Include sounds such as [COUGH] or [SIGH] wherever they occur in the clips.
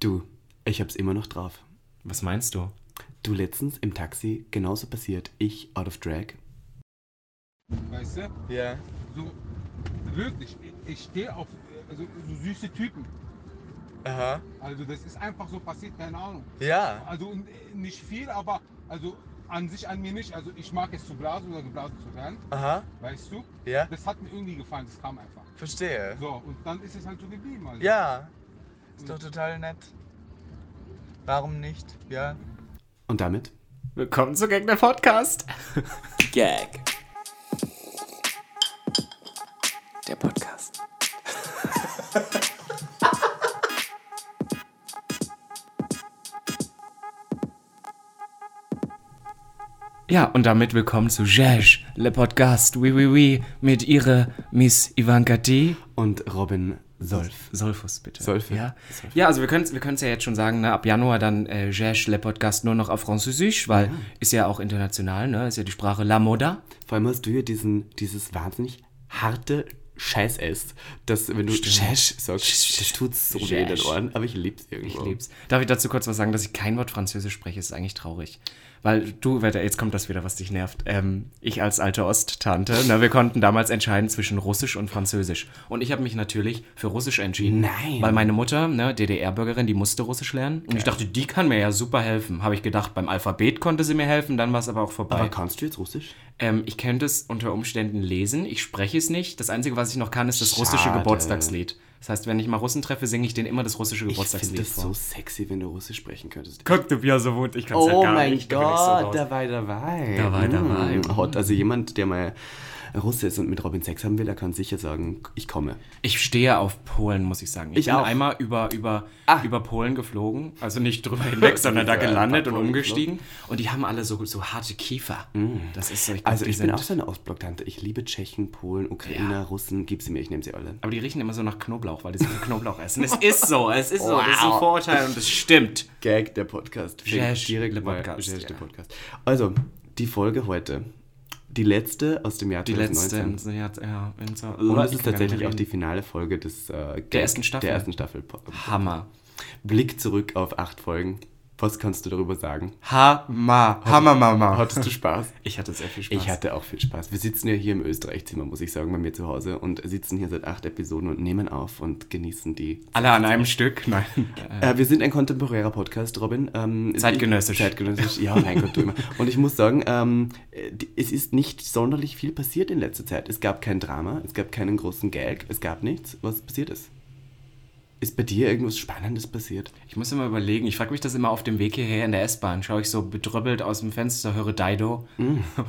Du, ich hab's immer noch drauf. Was meinst du? Du letztens im Taxi, genauso passiert. Ich out of drag. Weißt du? Ja. So, wirklich, ich- stehe auf äh, also, so süße Typen. Aha. Also das ist einfach so passiert, keine Ahnung. Ja. Also n- nicht viel, aber also an sich an mir nicht. Also ich mag es zu blasen oder geblasen zu werden, Aha. weißt du? Ja. Das hat mir irgendwie gefallen, das kam einfach. Verstehe. So, und dann ist es halt so geblieben. Also. Ja. Ist doch total nett. Warum nicht? Ja. Und damit? Willkommen zu Gag der Podcast. [LAUGHS] Gag. Der Podcast. [LAUGHS] Ja, und damit willkommen zu Jesh, le Podcast, oui, oui, oui, mit ihrer Miss Ivanka T. Und Robin Solf. Solfus, bitte. Solfe. Ja, ja also wir können es wir können's ja jetzt schon sagen, ne? ab Januar dann äh, Jesh, le Podcast nur noch auf Französisch, weil ist ja auch international, ne? ist ja die Sprache La Moda. Vor allem hast du ja diesen, dieses wahnsinnig harte Scheiß S, dass wenn du Schesch sagst, das tut so weh in den. Ohren, aber ich lieb's irgendwo. Ich lieb's. Darf ich dazu kurz was sagen, dass ich kein Wort Französisch spreche? ist eigentlich traurig. Weil du, Wetter, jetzt kommt das wieder, was dich nervt. Ähm, ich als alte Osttante, ne, wir konnten damals entscheiden zwischen Russisch und Französisch. Und ich habe mich natürlich für Russisch entschieden. Nein. Weil meine Mutter, ne, DDR-Bürgerin, die musste Russisch lernen. Und ich dachte, die kann mir ja super helfen. Habe ich gedacht, beim Alphabet konnte sie mir helfen, dann war es aber auch vorbei. Aber kannst du jetzt Russisch? Ähm, ich könnte es unter Umständen lesen. Ich spreche es nicht. Das Einzige, was ich noch kann, ist das russische Schade. Geburtstagslied. Das heißt, wenn ich mal Russen treffe, singe ich denen immer das russische Ich finde Geburtstagslied das vor. so sexy, wenn du Russisch sprechen könntest. Guck, du bist ja so wut, ich kann's Oh ja gar mein nicht. ich so Gott, raus. dabei, dabei. Dabei, dabei. Hot. Also jemand, der mal Russe ist und mit Robin Sex haben will, der kann sicher sagen, ich komme. Ich stehe auf Polen, muss ich sagen. Ich, Ich bin auch. einmal über, über, Ah. über Polen geflogen. Also nicht drüber hinweg, [LAUGHS] sondern da gelandet und umgestiegen. Und die haben alle so, so harte Kiefer. Das ist so, ich glaub, Also ich bin auch so eine Ostblock-Tante. Ich liebe Tschechen, Polen, Ukrainer, Ja. Russen. Gib sie mir, ich nehme sie alle. Aber die riechen immer so nach Knoblauch, weil die so viel Knoblauch essen. Es ist so, es ist so. Das ist ein Wow. Vorurteil und es stimmt. Gag, der Podcast. Jesch, direkt der Podcast, ja. der Podcast. Also, die Folge heute. Die letzte aus dem Jahr Die letzte. 2019. Ja, Und das ist nicht tatsächlich auch die finale Folge des äh, Der ersten Staffel. Der ersten Staffel. Hammer. Blick zurück auf acht Folgen. Was kannst du darüber sagen? Hammer. Hammer, Mama. Hattest du Spaß? [LAUGHS] Ich hatte sehr viel Spaß. Ich hatte auch viel Spaß. Wir sitzen ja hier im Österreich-Zimmer, muss ich sagen, bei mir zu Hause und sitzen hier seit acht Episoden und nehmen auf und genießen die. alle an einem Stück. Nein. Äh, wir sind ein kontemporärer Podcast, Robin. Ähm, Zeitgenössisch. Zeitgenössisch, ja, mein Gott, du immer. [LAUGHS] Und ich muss sagen, ähm, äh, es ist nicht sonderlich viel passiert in letzter Zeit. Es gab kein Drama, es gab keinen großen Gag, es gab nichts. Was passiert ist? Ist bei dir irgendwas Spannendes passiert? Ich muss immer überlegen, ich frage mich das immer auf dem Weg hierher in der S-Bahn. Schaue ich so bedrübbelt aus dem Fenster, höre Dido,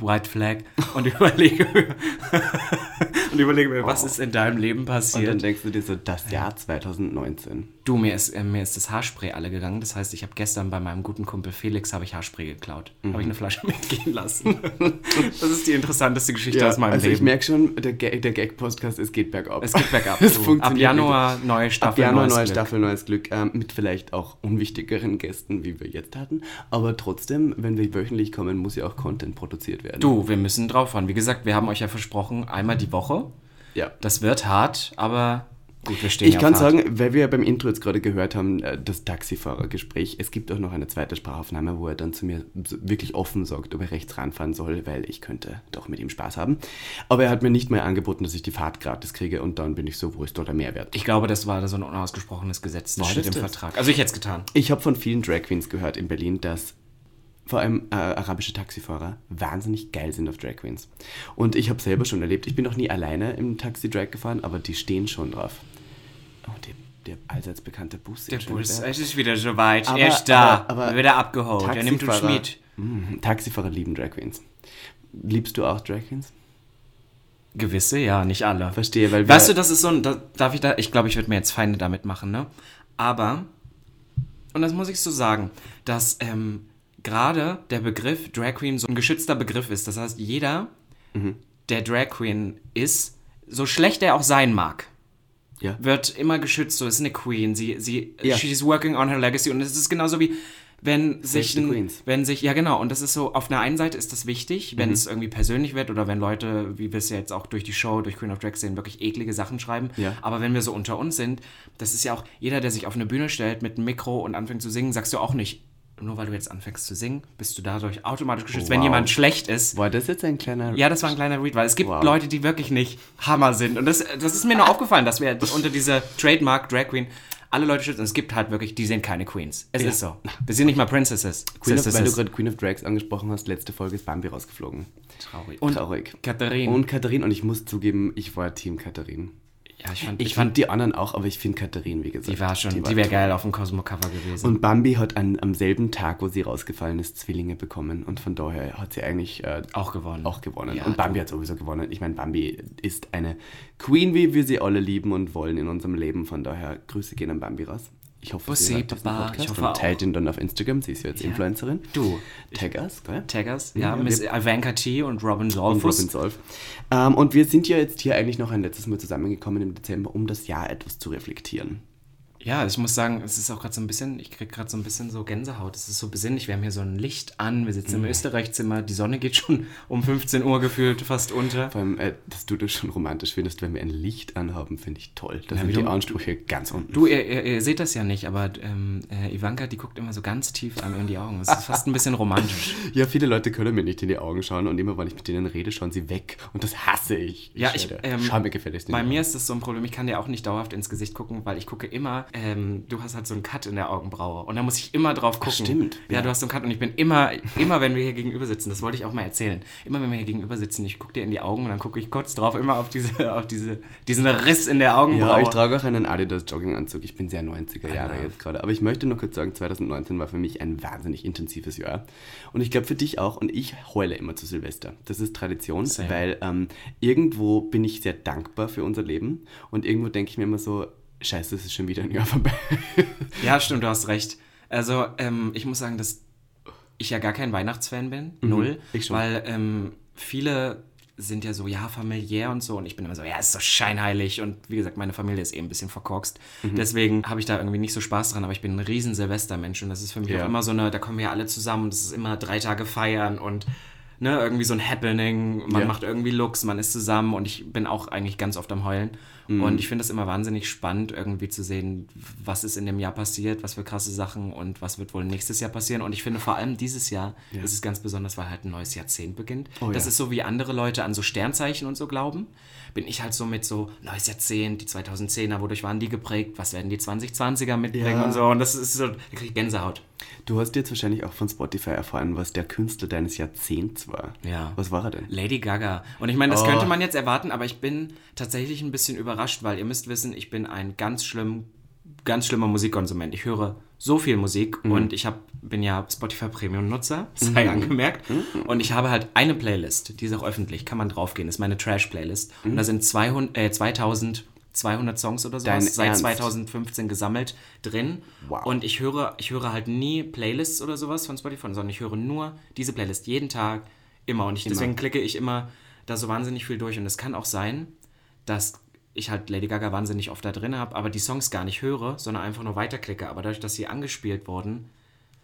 White Flag und [LAUGHS] überlege mir, und überlege mir, was ist in deinem Leben Und dann passiert? denkst du dir so, das Jahr 2019. Du, mir ist, äh, mir ist das Haarspray alle gegangen. Das heißt, ich habe gestern bei meinem guten Kumpel Felix habe ich Haarspray geklaut. Habe ich eine Flasche [LAUGHS] mitgehen lassen. [LAUGHS] das ist die interessanteste Geschichte aus meinem also ich Leben. merke schon, der, Gag- der Gag-Podcast, es geht bergab. es geht bergab. Es du. Ab funktioniert Januar neue Staffel. Ab Januar neues neue Glück. Staffel, neues Glück, ähm, mit vielleicht auch unwichtigeren Gästen, wie wir jetzt hatten. Aber trotzdem, wenn wir wöchentlich kommen, muss ja auch Content produziert werden. Du, wir müssen drauf fahren. Wie gesagt, wir haben euch ja versprochen, einmal die Woche. Ja. Das wird hart, aber gut, wir stehen Ich kann hart. sagen, weil wir beim Intro jetzt gerade gehört haben, äh, das Taxifahrergespräch, es gibt auch noch eine zweite Sprachaufnahme, wo er dann zu mir wirklich offen sagt, ob er rechts ranfahren soll, weil ich könnte doch mit ihm Spaß haben. Aber er hat mir nicht mehr angeboten, dass ich die Fahrt gratis kriege und dann bin ich so, wo ist dort der Mehrwert? Ich glaube, das war so ein unausgesprochenes Gesetz. Das steht das im das? Vertrag. Also ich hätte es getan. Ich habe von vielen Drag Queens gehört in Berlin, dass vor allem äh, arabische Taxifahrer wahnsinnig geil sind auf Drag Queens. Und ich habe selber schon erlebt, ich bin noch nie alleine im Taxi Drag gefahren, aber die stehen schon drauf. Oh, der, der allseits bekannte Bus. Der Bus, es ist wieder soweit. Aber- er ist da. aber- aber wieder abgeholt. Er nimmt uns mit. Mm, Taxifahrer lieben Drag Queens. Liebst du auch Drag Queens? Gewisse, ja, nicht alle. Verstehe, weil Weißt du, das ist so ein. Da, darf ich da. Ich glaube, ich würde mir jetzt Feinde damit machen, ne? Aber. Und das muss ich so sagen, dass ähm, gerade der Begriff Drag Queen so ein geschützter Begriff ist. Das heißt, jeder, Mhm. der Drag Queen ist, so schlecht er auch sein mag, Ja. wird immer geschützt. So ist eine Queen. Sie, sie, Ja. she's working on her legacy. Und es ist genauso wie wenn sich, ein, wenn sich, ja genau, und das ist so, auf einer einen Seite ist das wichtig, wenn es irgendwie persönlich wird oder wenn Leute, wie wir es ja jetzt auch durch die Show, durch Queen of Drag sehen, wirklich eklige Sachen schreiben. Ja. Aber wenn wir so unter uns sind, das ist ja auch, jeder, der sich auf eine Bühne stellt mit einem Mikro und anfängt zu singen, sagst du auch nicht, nur weil du jetzt anfängst zu singen, bist du dadurch automatisch geschützt. Wenn Wow. jemand schlecht ist, War das jetzt ein kleiner... ja, das war ein kleiner Read, weil es gibt Wow. Leute, die wirklich nicht Hammer sind. Und das, das ist mir nur [LAUGHS] aufgefallen, dass wir unter dieser Trademark Drag Queen alle Leute schützen. Und es gibt halt wirklich, die sind keine Queens. Es ist so. Wir sind nicht mal Princesses. Queen of, weil du gerade Queen of Drags angesprochen hast, letzte Folge ist Bambi rausgeflogen. Traurig. Und Traurig. Katharine. Und Katharin, und ich muss zugeben, ich war Team Katharin. Ja, ich fand, Ich, ich fand die anderen auch, aber ich finde Katharin, wie gesagt. die war schon, die, war wäre geil auf dem Cosmo-Cover gewesen. Und Bambi hat an, am selben Tag, wo sie rausgefallen ist, Zwillinge bekommen. Und von daher hat sie eigentlich äh, auch gewonnen. auch gewonnen. Ja, und Bambi hat sowieso gewonnen. Ich meine, Bambi ist eine Queen, wie wir sie alle lieben und wollen in unserem Leben. Von daher, Grüße gehen an Bambi raus. Ich hoffe, sie hört diesen. Podcast Ich hoffe und auch. teilt ihn dann auf Instagram. Sie ist ja jetzt Ja. Influencerin. Du. Tag us, gell? Taggers, ja, Ja, Miss Ivanka T und Robin Solfus. Robin Solf. Ähm, und wir sind ja jetzt hier eigentlich noch ein letztes Mal zusammengekommen im Dezember, um das Jahr etwas zu reflektieren. Ja, ich muss sagen, es ist auch gerade so ein bisschen, ich krieg gerade so ein bisschen so Gänsehaut. Es ist so besinnlich. Wir haben hier so ein Licht an, wir sitzen im Österreichzimmer, die Sonne geht schon um 15 Uhr gefühlt fast unter. Vor allem, äh, dass du das schon romantisch findest, wenn wir ein Licht anhaben, finde ich toll. Da sind die Ansprüche ganz unten. Du, ihr, ihr, ihr seht das ja nicht, aber ähm, äh, Ivanka, die guckt immer so ganz tief einem in die Augen. Es ist fast ein bisschen romantisch. [LAUGHS] Ja, viele Leute können mir nicht in die Augen schauen und immer, wenn ich mit denen rede, schauen sie weg. Und das hasse ich. Ja, ich, ähm, Schau mir gefälligst in Bei mir ist das so ein Problem, ich kann dir auch nicht dauerhaft ins Gesicht gucken, weil ich gucke immer, ähm, du hast halt so einen Cut in der Augenbraue und da muss ich immer drauf gucken. stimmt, Ja, ja. du hast so einen Cut und ich bin immer, immer wenn wir hier gegenüber sitzen, das wollte ich auch mal erzählen, immer wenn wir hier gegenüber sitzen, ich gucke dir in die Augen und dann gucke ich kurz drauf, immer auf, diese, [LAUGHS] auf diese, diesen Riss in der Augenbraue. Ja, ich trage auch einen Adidas Jogginganzug. Ich bin sehr 90er Jahre love. jetzt gerade. Aber ich möchte nur kurz sagen, 2019 war für mich ein wahnsinnig intensives Jahr. Und ich glaube für dich auch. Und ich heule immer zu Silvester. Das ist Tradition, Same. weil ähm, irgendwo bin ich sehr dankbar für unser Leben. Und irgendwo denke ich mir immer so, scheiße, es ist schon wieder ein Jahr vorbei. [LAUGHS] Ja, stimmt, du hast recht. Also, ähm, ich muss sagen, dass ich ja gar kein Weihnachtsfan bin. Null. Mhm, ich schon. Weil ähm, viele sind ja so, ja, familiär und so. Und ich bin immer so, ja, ist so scheinheilig. Und wie gesagt, meine Familie ist eh ein bisschen verkorkst. Mhm. Deswegen habe ich da irgendwie nicht so Spaß dran. Aber ich bin ein riesen Silvestermensch. Und das ist für mich Ja. auch immer so eine, da kommen wir alle zusammen. Und das ist immer drei Tage feiern und ne, irgendwie so ein Happening. Man Ja. macht irgendwie Looks, man ist zusammen. Und ich bin auch eigentlich ganz oft am Heulen. Mhm. Und ich finde das immer wahnsinnig spannend, irgendwie zu sehen, was ist in dem Jahr passiert, was für krasse Sachen und was wird wohl nächstes Jahr passieren. Und ich finde vor allem dieses Jahr ist es ganz besonders, weil halt ein neues Jahrzehnt beginnt. Oh das ja. ist so, wie andere Leute an so Sternzeichen und so glauben. Bin ich halt so mit so neues Jahrzehnt, die 2010er, wodurch waren die geprägt, was werden die 2020er mitbringen Ja. und so. Und das ist so, da krieg ich Gänsehaut. Du hast jetzt wahrscheinlich auch von Spotify erfahren, was der Künstler deines Jahrzehnts war. Ja. Was war er denn? Lady Gaga. Und ich meine, das Oh. könnte man jetzt erwarten, aber ich bin tatsächlich ein bisschen überrascht, weil ihr müsst wissen, ich bin ein ganz schlimm, ganz schlimmer Musikkonsument. Ich höre so viel Musik Mhm. und ich hab, bin ja Spotify Premium Nutzer, [LAUGHS] sei angemerkt. Und ich habe halt eine Playlist, die ist auch öffentlich, kann man draufgehen, ist meine Trash Playlist. Und da sind 200, äh, 2200 Songs oder Dein sowas seit Ernst? 2015 gesammelt drin. Wow. Und ich höre, ich höre halt nie Playlists oder sowas von Spotify, sondern ich höre nur diese Playlist jeden Tag, immer. Und ich, deswegen klicke ich immer da so wahnsinnig viel durch. Und es kann auch sein, dass ich halt Lady Gaga wahnsinnig oft da drin habe, aber die Songs gar nicht höre, sondern einfach nur weiterklicke. Aber dadurch, dass sie angespielt wurden,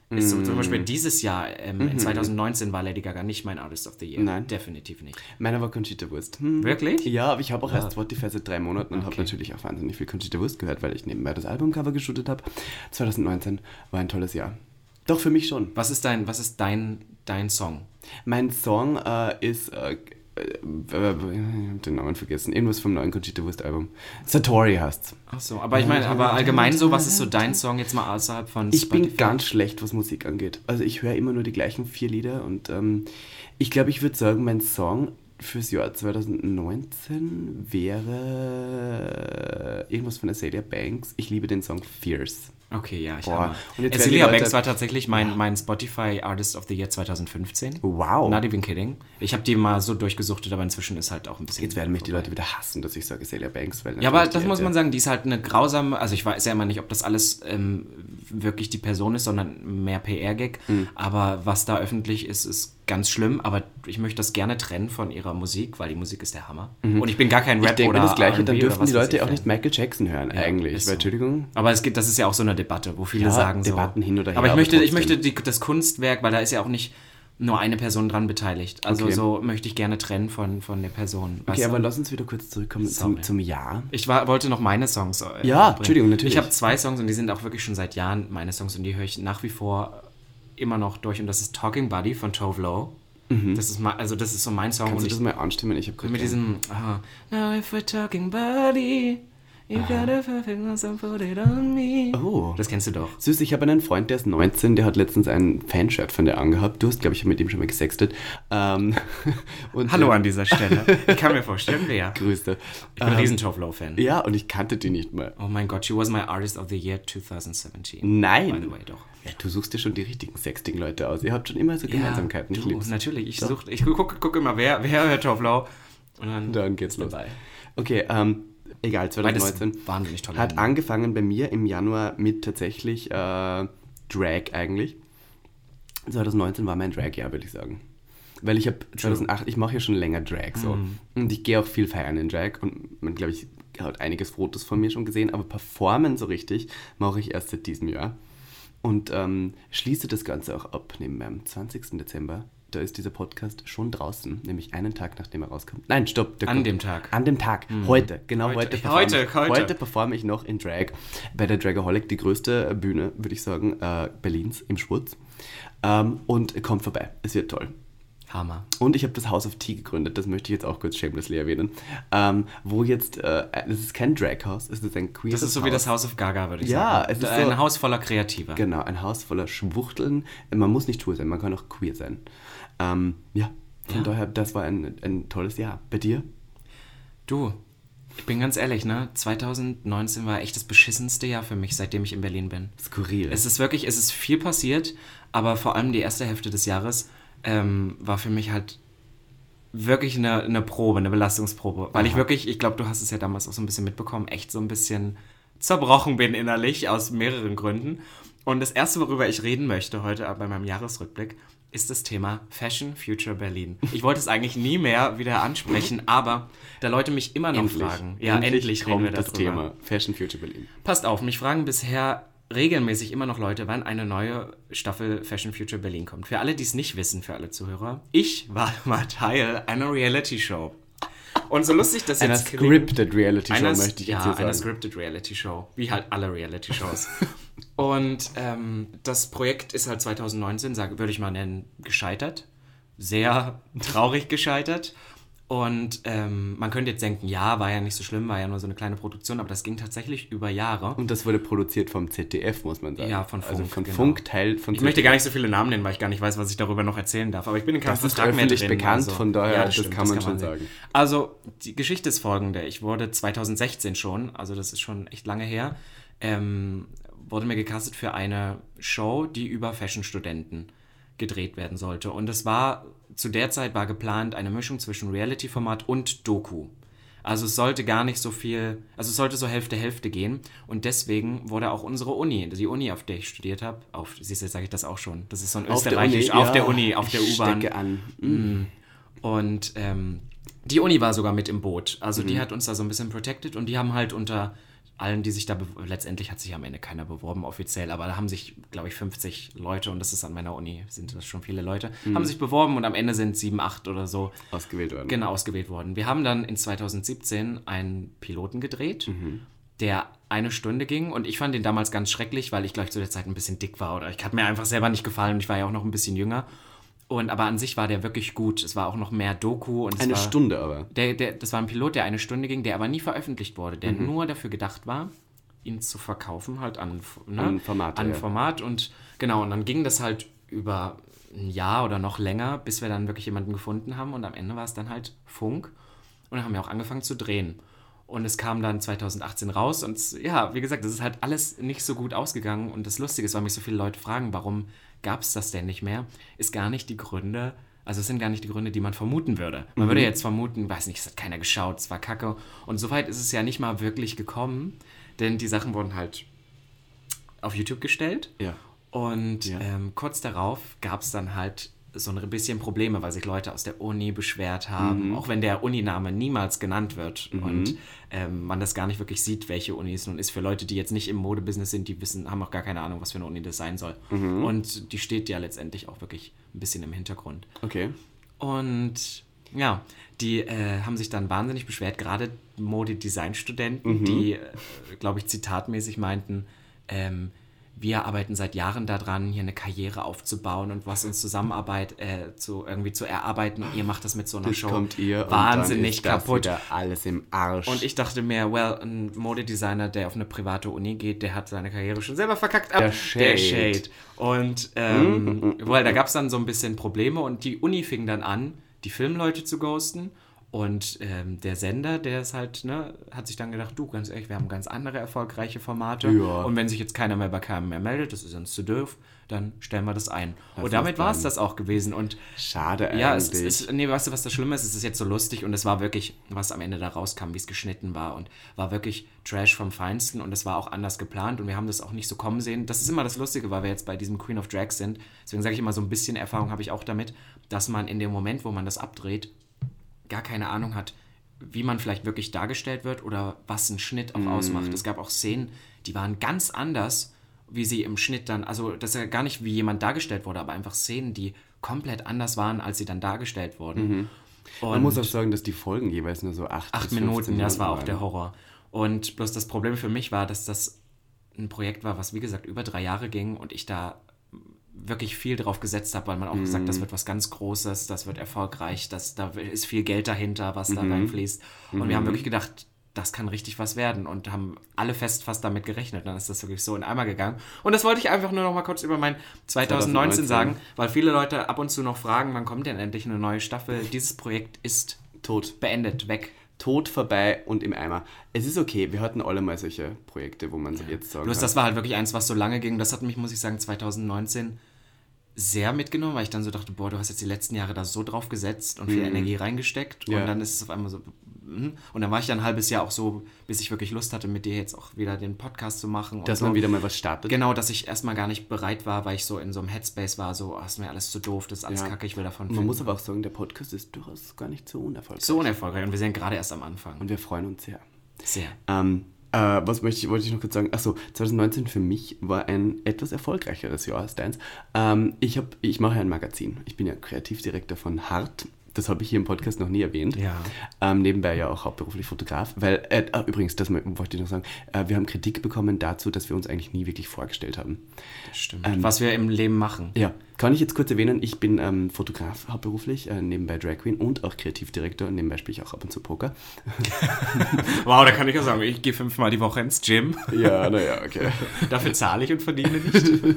ist so, zum Mm. Beispiel dieses Jahr, ähm, in 2019 war Lady Gaga nicht mein Artist of the Year. Nein. Definitiv nicht. Meiner war Conchita Wurst. Hm. Wirklich? Ja, aber ich habe auch erst Spotify seit drei Monaten und habe natürlich auch wahnsinnig viel Conchita Wurst gehört, weil ich nebenbei das Albumcover geshootet habe. 2019 war ein tolles Jahr. Doch, für mich schon. Was ist dein, was ist dein, dein Song? Mein Song äh, ist. Äh, äh, ich hab den Namen vergessen. Irgendwas vom neuen Conchita Wurst Album. Satori heißt's. Ach so, aber ich meine, aber allgemein so, was ist so dein Song jetzt mal außerhalb von Ich bin ganz schlecht, was Musik angeht. Also ich höre immer nur die gleichen vier Lieder und ähm, ich glaube, ich würde sagen, mein Song fürs Jahr 2019 wäre irgendwas von Azalea Banks. Ich liebe den Song Fierce. Okay, ja, ich Boah. habe. Die Cecilia Leute- Banks war tatsächlich mein, mein Spotify Artist of the Year 2015. Wow. Not even kidding. Ich habe die mal so durchgesuchtet, aber inzwischen ist halt auch ein bisschen. Jetzt werden mich die Leute wieder hassen, dass ich sage Azalea Banks. Weil Ja, aber das muss man sagen, die ist halt eine grausame, also ich weiß ja immer nicht, ob das alles ähm, wirklich die Person ist, sondern mehr PR-Gag. Hm. Aber was da öffentlich ist, ist ganz schlimm. Aber ich möchte das gerne trennen von ihrer Musik, weil die Musik ist der Hammer. Und ich bin gar kein Rap Mhm. Ich denke oder das Gleiche, dann dürfen die Leute auch nicht Michael Jackson hören, eigentlich. ist Weil, so. Entschuldigung. Aber es gibt, das ist ja auch so eine Debatte, wo viele Ja, sagen Debatten so. hin oder her, Aber ich aber möchte, ich möchte die, das Kunstwerk, weil da ist ja auch nicht nur eine Person dran beteiligt. Also Okay. so möchte ich gerne trennen von, von der Person. Okay, du? aber lass uns wieder kurz zurückkommen zum, zum Jahr. Ich war, wollte noch meine Songs. Äh, Ja, bringen. Entschuldigung, natürlich. Ich habe zwei Songs und die sind auch wirklich schon seit Jahren meine Songs und die höre ich nach wie vor immer noch durch. Und das ist Talking Buddy von Tove Lo. Das ist mal, also das ist so mein Song. Mhm. Kannst und du ich, das mal anstimmen? Ich habe mit diesem aha, Now if we're talking buddy, you gotta perfect and put it on me. Oh. Das kennst du doch. Süß, ich habe einen Freund, der ist 19, der hat letztens ein Fanshirt von dir angehabt. Du hast, glaube ich, mit ihm schon mal gesextet. Ähm, [LAUGHS] und Hallo äh, an dieser Stelle. Ich kann mir vorstellen, wer. [LAUGHS] Grüße. Ich bin ein Ähm, riesen Lo-Fan. Ja, und ich kannte die nicht mal. Oh mein Gott, she was my artist of the year 2017. Nein. By the way, doch. Ja, du suchst dir schon die richtigen sextigen Leute aus. Ihr habt schon immer so Gemeinsamkeiten. ich du, lieb's. natürlich. Ich suche, ich gucke guck immer, wer, wer hört Lo. Und dann, Dann geht's los. dabei. Okay, ähm, egal, Beides 2019. wahnsinnig toll. Hat angefangen bei mir im Januar mit tatsächlich äh, Drag eigentlich. 2019 war mein Drag-Jahr, würde ich sagen. Weil ich habe 2008, ich mache ja schon länger Drag so. Mhm. Und ich gehe auch viel feiern in Drag und man, glaube ich, hat einiges Fotos von mir schon gesehen, aber performen so richtig mache ich erst seit diesem Jahr. Und ähm, schließe das Ganze auch ab, neben meinem 20. Dezember. Da ist dieser Podcast schon draußen, nämlich einen Tag nachdem er rauskommt. Nein, stopp. An kommt- dem Tag. An dem Tag. Heute, genau Heute. heute. performe Heute, ich, heute. heute performe ich noch in Drag bei der Dragaholic, die größte Bühne, würde ich sagen, äh, Berlins im Schwutz. Ähm, und kommt vorbei. Es wird toll. Hammer. Und ich habe das House of Tea gegründet, das möchte ich jetzt auch kurz shamelessly erwähnen. Ähm, wo jetzt, äh, das ist kein Drag-Haus, es ist ein queer Das ist so wie das House of Gaga, würde ich Ja, sagen. es ist ein so- Haus voller Kreativer. Genau, ein Haus voller Schwuchteln. Man muss nicht schwul sein, man kann auch queer sein. Ähm, ja, von Ja. daher, das war ein, ein tolles Jahr. Bei dir? Du, ich bin ganz ehrlich, ne? 2019 war echt das beschissenste Jahr für mich, seitdem ich in Berlin bin. Skurril. Es ist wirklich, es ist viel passiert, aber vor allem die erste Hälfte des Jahres ähm, war für mich halt wirklich eine, eine Probe, eine Belastungsprobe. Weil ich Aha. wirklich, ich glaube, du hast es ja damals auch so ein bisschen mitbekommen, echt so ein bisschen zerbrochen bin innerlich aus mehreren Gründen. Und das Erste, worüber ich reden möchte heute bei meinem Jahresrückblick, ist das Thema Fashion Future Berlin. Ich wollte es eigentlich nie mehr wieder ansprechen, aber da Leute mich immer noch fragen, ja, endlich, reden kommt wir das darüber. Thema Fashion Future Berlin. Passt auf, mich fragen bisher regelmäßig immer noch Leute, wann eine neue Staffel Fashion Future Berlin kommt. Für alle, die es nicht wissen, für alle Zuhörer, ich war [LAUGHS] mal Teil einer Reality-Show. Und so lustig das Einer jetzt klingt- scripted Reality Show, einer, möchte ich ja, jetzt hier eine sagen. scripted Reality-Show. Wie halt alle Reality-Shows. [LAUGHS] Und ähm, das Projekt ist halt 2019, sage, würde ich mal nennen, gescheitert. Sehr traurig gescheitert. Und ähm, man könnte jetzt denken, ja, war ja nicht so schlimm, war ja nur so eine kleine Produktion, aber das ging tatsächlich über Jahre. Und das wurde produziert vom ZDF, muss man sagen. Ja, von Also Funk, von genau. Funk, Teil von Ich möchte gar nicht so viele Namen nennen, weil ich gar nicht weiß, was ich darüber noch erzählen darf. Aber ich bin in keinem Das ist Vertrag mehr öffentlich drin. bekannt, von daher, das kann man schon sagen. Also, die Geschichte ist folgende. Ich wurde 2016 schon, also das ist schon echt lange her, ähm, wurde mir gecastet für eine Show, die über Fashion-Studenten gedreht werden sollte. Und es war, zu der Zeit war geplant eine Mischung zwischen Reality-Format und Doku. Also es sollte gar nicht so viel, also es sollte so Hälfte Hälfte gehen und deswegen wurde auch unsere Uni, die Uni, auf der ich studiert habe, auf, siehst du, jetzt sage ich das auch schon, das ist so ein Auf der österreichisch, Uni, auf ja, der Uni, auf der U-Bahn. an. Mhm. Und ähm, die Uni war sogar mit im Boot. Also die hat uns da so ein bisschen protected und die haben halt unter allen, die sich da, letztendlich hat sich am Ende keiner beworben offiziell, aber da haben sich, glaube ich, 50 Leute und das ist an meiner Uni, sind das schon viele Leute, haben sich beworben und am Ende sind sieben, acht oder so Ausgewählt worden. genau ausgewählt worden. Wir haben dann in 2017 einen Piloten gedreht, der eine Stunde ging und ich fand den damals ganz schrecklich, weil ich glaube ich zu der Zeit ein bisschen dick war oder ich hat mir einfach selber nicht gefallen und ich war ja auch noch ein bisschen jünger. Und aber an sich war der wirklich gut. Es war auch noch mehr Doku und Eine war, Stunde aber. Der, der, das war ein Pilot, der eine Stunde ging, der aber nie veröffentlicht wurde, der nur dafür gedacht war, ihn zu verkaufen, halt an, ne? An Formate, An ja. Format und genau, und dann ging das halt über ein Jahr oder noch länger, bis wir dann wirklich jemanden gefunden haben und am Ende war es dann halt Funk und dann haben wir auch angefangen zu drehen. Und es kam dann 2018 raus und ja, wie gesagt, das ist halt alles nicht so gut ausgegangen und das Lustige ist, weil mich so viele Leute fragen, warum gab es das denn nicht mehr, ist gar nicht die Gründe, also es sind gar nicht die Gründe, die man vermuten würde. Man würde jetzt vermuten, weiß nicht, es hat keiner geschaut, es war kacke und soweit ist es ja nicht mal wirklich gekommen, denn die Sachen wurden halt auf YouTube gestellt Ja. und Ja. ähm, kurz darauf gab es dann halt so ein bisschen Probleme, weil sich Leute aus der Uni beschwert haben, auch wenn der Uniname niemals genannt wird und ähm, man das gar nicht wirklich sieht, welche Uni es nun ist. Für Leute, die jetzt nicht im Modebusiness sind, die wissen, haben auch gar keine Ahnung, was für eine Uni das sein soll. Und die steht ja letztendlich auch wirklich ein bisschen im Hintergrund. Okay. Und ja, die äh, haben sich dann wahnsinnig beschwert, gerade Modedesign-Studenten, die, äh, glaube ich, zitatmäßig meinten, ähm, wir arbeiten seit Jahren daran, hier eine Karriere aufzubauen und was uns Zusammenarbeit äh, zu, irgendwie zu erarbeiten. Und ihr macht das mit so einer Das Show kommt ihr wahnsinnig und dann ist das kaputt. wieder alles im Arsch. Und ich dachte mir, well, ein Modedesigner, der auf eine private Uni geht, der hat seine Karriere schon selber verkackt. ab. Der Shade. Und ähm, well, da gab es dann so ein bisschen Probleme und die Uni fing dann an, die Filmleute zu ghosten. Und ähm, der Sender, der ist halt, ne, hat sich dann gedacht, du, ganz ehrlich, wir haben ganz andere erfolgreiche Formate. Ja. Und wenn sich jetzt keiner mehr bei KMR meldet, das ist uns zu doof, dann stellen wir das ein. Lass und damit war es das auch gewesen. Und Schade eigentlich. ja, es ist, nee, weißt du, was das Schlimme ist? Es ist jetzt so lustig und es war wirklich, was am Ende da rauskam, wie es geschnitten war und war wirklich Trash vom Feinsten und es war auch anders geplant und wir haben das auch nicht so kommen sehen. Das ist immer das Lustige, weil wir jetzt bei diesem Queen of Drags sind. Deswegen sage ich immer, so ein bisschen Erfahrung habe ich auch damit, dass man in dem Moment, wo man das abdreht, gar keine Ahnung hat, wie man vielleicht wirklich dargestellt wird oder was ein Schnitt auch ausmacht. Es gab auch Szenen, die waren ganz anders, wie sie im Schnitt dann, also das ist ja gar nicht, wie jemand dargestellt wurde, aber einfach Szenen, die komplett anders waren, als sie dann dargestellt wurden. Und Man muss auch sagen, dass die Folgen jeweils nur so acht, acht bis 15 Minuten, ja, das war auch der Horror. Und bloß das Problem für mich war, dass das ein Projekt war, was wie gesagt über drei Jahre ging und ich da wirklich viel drauf gesetzt habe, weil man auch gesagt, Mhm. das wird was ganz Großes, das wird erfolgreich, das, da ist viel Geld dahinter, was Mhm. da reinfließt. Und wir haben wirklich gedacht, das kann richtig was werden und haben alle fest fast damit gerechnet. Dann ist das wirklich so in einmal gegangen. Und das wollte ich einfach nur noch mal kurz über mein 2019 2019 sagen, weil viele Leute ab und zu noch fragen, wann kommt denn endlich eine neue Staffel? Dieses Projekt ist Tot. beendet, weg. Tot, vorbei und im Eimer. Es ist okay, wir hatten alle mal solche Projekte, wo man jetzt sagen Bloß kann. das war halt wirklich eins, was so lange ging. Das hat mich, muss ich sagen, 2019 sehr mitgenommen, weil ich dann so dachte, boah, du hast jetzt die letzten Jahre da so drauf gesetzt und viel Energie reingesteckt Mhm. Ja. und dann ist es auf einmal so. mhm. Und dann war ich dann ein halbes Jahr auch so, bis ich wirklich Lust hatte, mit dir jetzt auch wieder den Podcast zu machen. und Dass so. man wieder mal was startet. Genau, dass ich erstmal gar nicht bereit war, weil ich so in so einem Headspace war, so, oh, ist mir alles zu doof, das ist alles Ja. kacke, ich will davon Man finden. muss aber auch sagen, der Podcast ist durchaus gar nicht so unerfolgreich. so unerfolgreich und wir sind gerade erst am Anfang. Und wir freuen uns sehr. Sehr. Ähm, äh, was möchte ich, wollte ich noch kurz sagen? Achso, 2019 für mich war ein etwas erfolgreicheres Jahr als deins. Ähm, ich, hab, ich mache ein Magazin. Ich bin ja Kreativdirektor von Hart. Das habe ich hier im Podcast noch nie erwähnt. Ja. Ähm, nebenbei ja auch hauptberuflich Fotograf. Weil, äh, ah, übrigens, das wollte ich noch sagen, äh, wir haben Kritik bekommen dazu, dass wir uns eigentlich nie wirklich vorgestellt haben. Das stimmt. was wir im Leben machen. Ja, kann ich jetzt kurz erwähnen, ich bin ähm, Fotograf hauptberuflich, äh, nebenbei Drag Queen und auch Kreativdirektor nebenbei spiele ich auch ab und zu Poker. [LAUGHS] Wow, da kann ich ja sagen, ich gehe fünfmal die Woche ins Gym. Ja, naja, okay. [LAUGHS] Dafür zahle ich und verdiene nicht. [LAUGHS]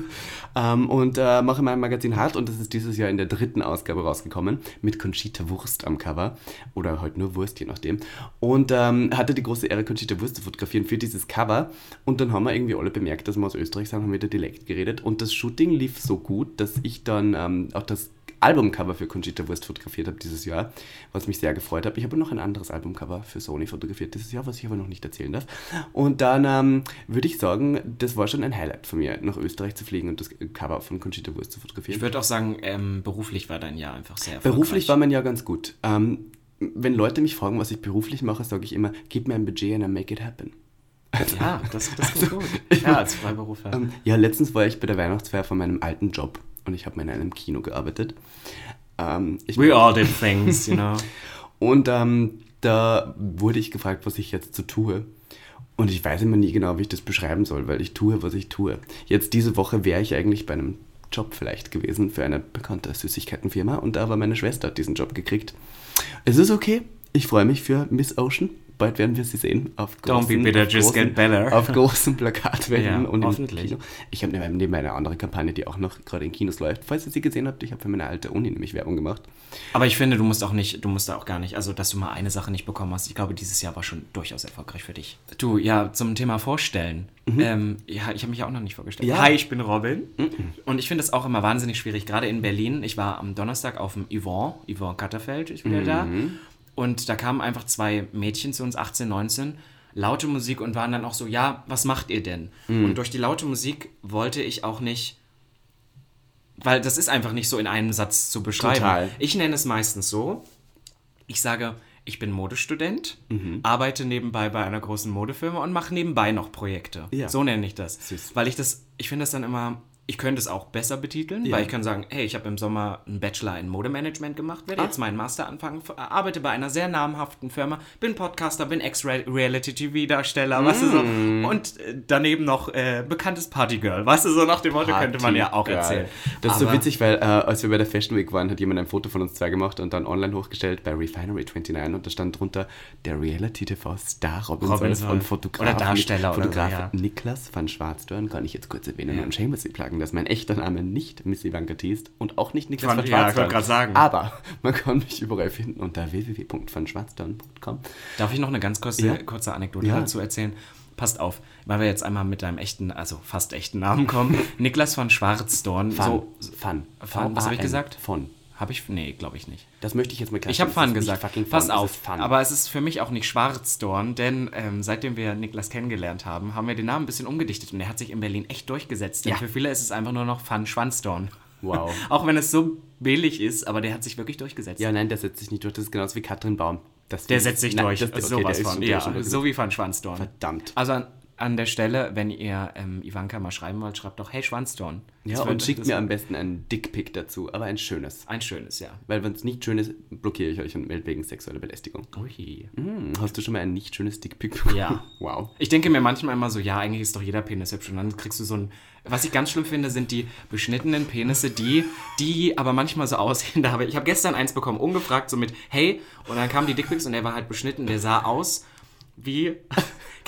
ähm, und äh, mache mein Magazin Hart und das ist dieses Jahr in der dritten Ausgabe rausgekommen mit Conchita Wurst am Cover oder halt nur Wurst, je nachdem. Und ähm, hatte die große Ehre, Conchita Wurst zu fotografieren für dieses Cover und dann haben wir irgendwie alle bemerkt, dass wir aus Österreich sind, haben wieder Dialekt geredet und das Shooting lief so gut, dass ich dann ähm, auch das Albumcover für Conchita Wurst fotografiert habe dieses Jahr, was mich sehr gefreut hat. Ich habe noch ein anderes Albumcover für Sony fotografiert dieses Jahr, was ich aber noch nicht erzählen darf. Und dann ähm, würde ich sagen, das war schon ein Highlight von mir, nach Österreich zu fliegen und das Cover von Conchita Wurst zu fotografieren. Ich würde auch sagen, ähm, beruflich war dein Jahr einfach sehr erfolgreich. Beruflich war mein Jahr ganz gut. Ähm, wenn Leute mich fragen, was ich beruflich mache, sage ich immer, gib mir ein Budget and I make it happen. [LAUGHS] Ja, das, das klingt gut. Ja, als Freiberufler. Ähm, ja, letztens war ich bei der Weihnachtsfeier von meinem alten Job und ich habe mal in einem Kino gearbeitet. Ähm, We all did things, you know. [LAUGHS] Und ähm, da wurde ich gefragt, was ich jetzt so tue. Und ich weiß immer nie genau, wie ich das beschreiben soll, weil ich tue, was ich tue. Jetzt diese Woche wäre ich eigentlich bei einem Job vielleicht gewesen für eine bekannte Süßigkeitenfirma und da war meine Schwester hat diesen Job gekriegt. Es ist okay. Ich freue mich für Miss Ocean. Bald werden wir sie sehen auf Don't be bitter, auf just get better. Auf großen Plakatwänden [LAUGHS] Ja, und im hoffentlich. Kino. Ich habe neben eine andere Kampagne, die auch noch gerade in Kinos läuft. Falls ihr sie gesehen habt, ich habe für meine alte Uni nämlich Werbung gemacht. Aber ich finde, du musst auch nicht, du musst da auch gar nicht, also dass du mal eine Sache nicht bekommen hast. Ich glaube, dieses Jahr war schon durchaus erfolgreich für dich. Du, ja, zum Thema Vorstellen. Ähm, ja, ich habe mich ja auch noch nicht vorgestellt. Ja. Hi, ich bin Robin. Und ich finde es auch immer wahnsinnig schwierig, gerade in Berlin. Ich war am Donnerstag auf dem Yvonne, Yvonne Katterfeld ist wieder da. Und da kamen einfach zwei Mädchen zu uns, 18, 19, laute Musik und waren dann auch so, ja, was macht ihr denn? Und durch die laute Musik wollte ich auch nicht weil das ist einfach nicht so in einem Satz zu beschreiben. Total. Ich nenne es meistens so, ich sage, ich bin Modestudent, Mhm. arbeite nebenbei bei einer großen Modefirma und mache nebenbei noch Projekte. Ja. So nenne ich das. Süß. Weil ich das, ich finde das dann immer, ich könnte es auch besser betiteln, Ja. weil ich kann sagen, hey, ich habe im Sommer einen Bachelor in Modemanagement gemacht, werde Ah. jetzt meinen Master anfangen, arbeite bei einer sehr namhaften Firma, bin Podcaster, bin Ex-Reality-TV-Darsteller, weißt du so, Mm. und äh, daneben noch äh, bekanntes Partygirl, weißt du, so nach dem Motto könnte man ja auch erzählen. Das ist so Aber- witzig, weil äh, als wir bei der Fashion Week waren, hat jemand ein Foto von uns zwei gemacht und dann online hochgestellt bei Refinery29 und da stand drunter der Reality-TV-Star Robinson, Robinson. und Fotograf, Oder Darsteller oder so, Fotograf ja. Niklas van Schwarzdorn, kann ich jetzt kurz erwähnen und shamelessly pluggen, dass mein echter Name nicht Miss Ivanka T ist und auch nicht Niklas ja, ich Schwarzdorn. wollte gerade sagen. Aber man kann mich überall finden unter www.vanschwarzdorn.com. Darf ich noch eine ganz kurze, Ja. kurze Anekdote Ja. dazu erzählen? Passt auf, weil wir jetzt einmal mit deinem echten, also fast echten Namen kommen. [LAUGHS] Niklas von Schwarzdorn. Fun. So, Fun. Fun, was habe ich gesagt? Von. Habe ich? Nee, glaube ich nicht. Das möchte ich jetzt mal Ich habe klarstellen. Fun gesagt. Pass Fun, das auf. Fun. Aber es ist für mich auch nicht Schwarzdorn, denn ähm, seitdem wir Niklas kennengelernt haben, haben wir den Namen ein bisschen umgedichtet und er hat sich in Berlin echt durchgesetzt. Denn Ja. für viele ist es einfach nur noch Fun Schwanzdorn. Wow. [LAUGHS] auch wenn es so billig ist, aber der hat sich wirklich durchgesetzt. Ja, nein, der setzt sich nicht durch. Das ist genauso wie Katrin Baum. Das Der setzt sich Nein, durch. Das, okay, Sowas von. Ja, so wie Fun Schwanzdorn. Verdammt. Also an, der Stelle, wenn ihr ähm, Ivanka mal schreiben wollt, schreibt doch, hey Schwanzdorn. Ja, und schickt mir am besten einen Dickpick dazu, aber ein schönes. Ein schönes, ja. Weil wenn es nicht schön ist, blockiere ich euch und melde wegen sexueller Belästigung. Ui. Hm, hast du schon mal ein nicht schönes Dickpick bekommen? Ja. [LAUGHS] Wow. Ich denke mir manchmal immer so, ja, eigentlich ist doch jeder Penis hübsch. Und dann kriegst du so ein. Was ich ganz schlimm finde, sind die beschnittenen Penisse, die, die aber manchmal so aussehen. [LAUGHS] Da habe ich, ich habe gestern eins bekommen, ungefragt, so mit hey, und dann kamen die Dickpics und der war halt beschnitten, der sah aus wie.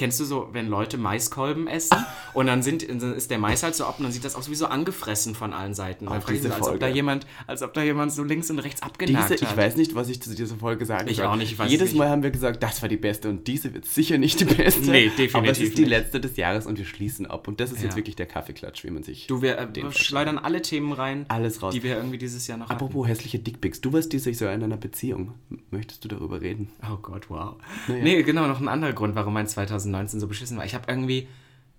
Kennst du so, wenn Leute Maiskolben essen und dann, sind, dann ist der Mais halt so ab und dann sieht das aus wie so angefressen von allen Seiten. Dann Auch ich diese mich, als ob da jemand, als ob da jemand so links und rechts abgenagt Diese, ich hat. weiß nicht, was ich zu dieser Folge sagen Ich soll. auch nicht, ich weiß Jedes es nicht. Mal haben wir gesagt, das war die beste und diese wird sicher nicht die beste. Nee, definitiv Aber es ist die nicht. letzte des Jahres und wir schließen ab. Und das ist jetzt Ja. wirklich der Kaffeeklatsch, wie man sich. Du, wir, äh, wir schleudern alle Themen rein, Alles raus. die wir irgendwie dieses Jahr noch hatten. Apropos hässliche Dickpics, du warst dieses Jahr in einer Beziehung. Möchtest du darüber reden? Oh Gott, wow. Naja. Nee, genau, noch ein anderer Grund, warum mein 2019 so beschissen war. Ich habe irgendwie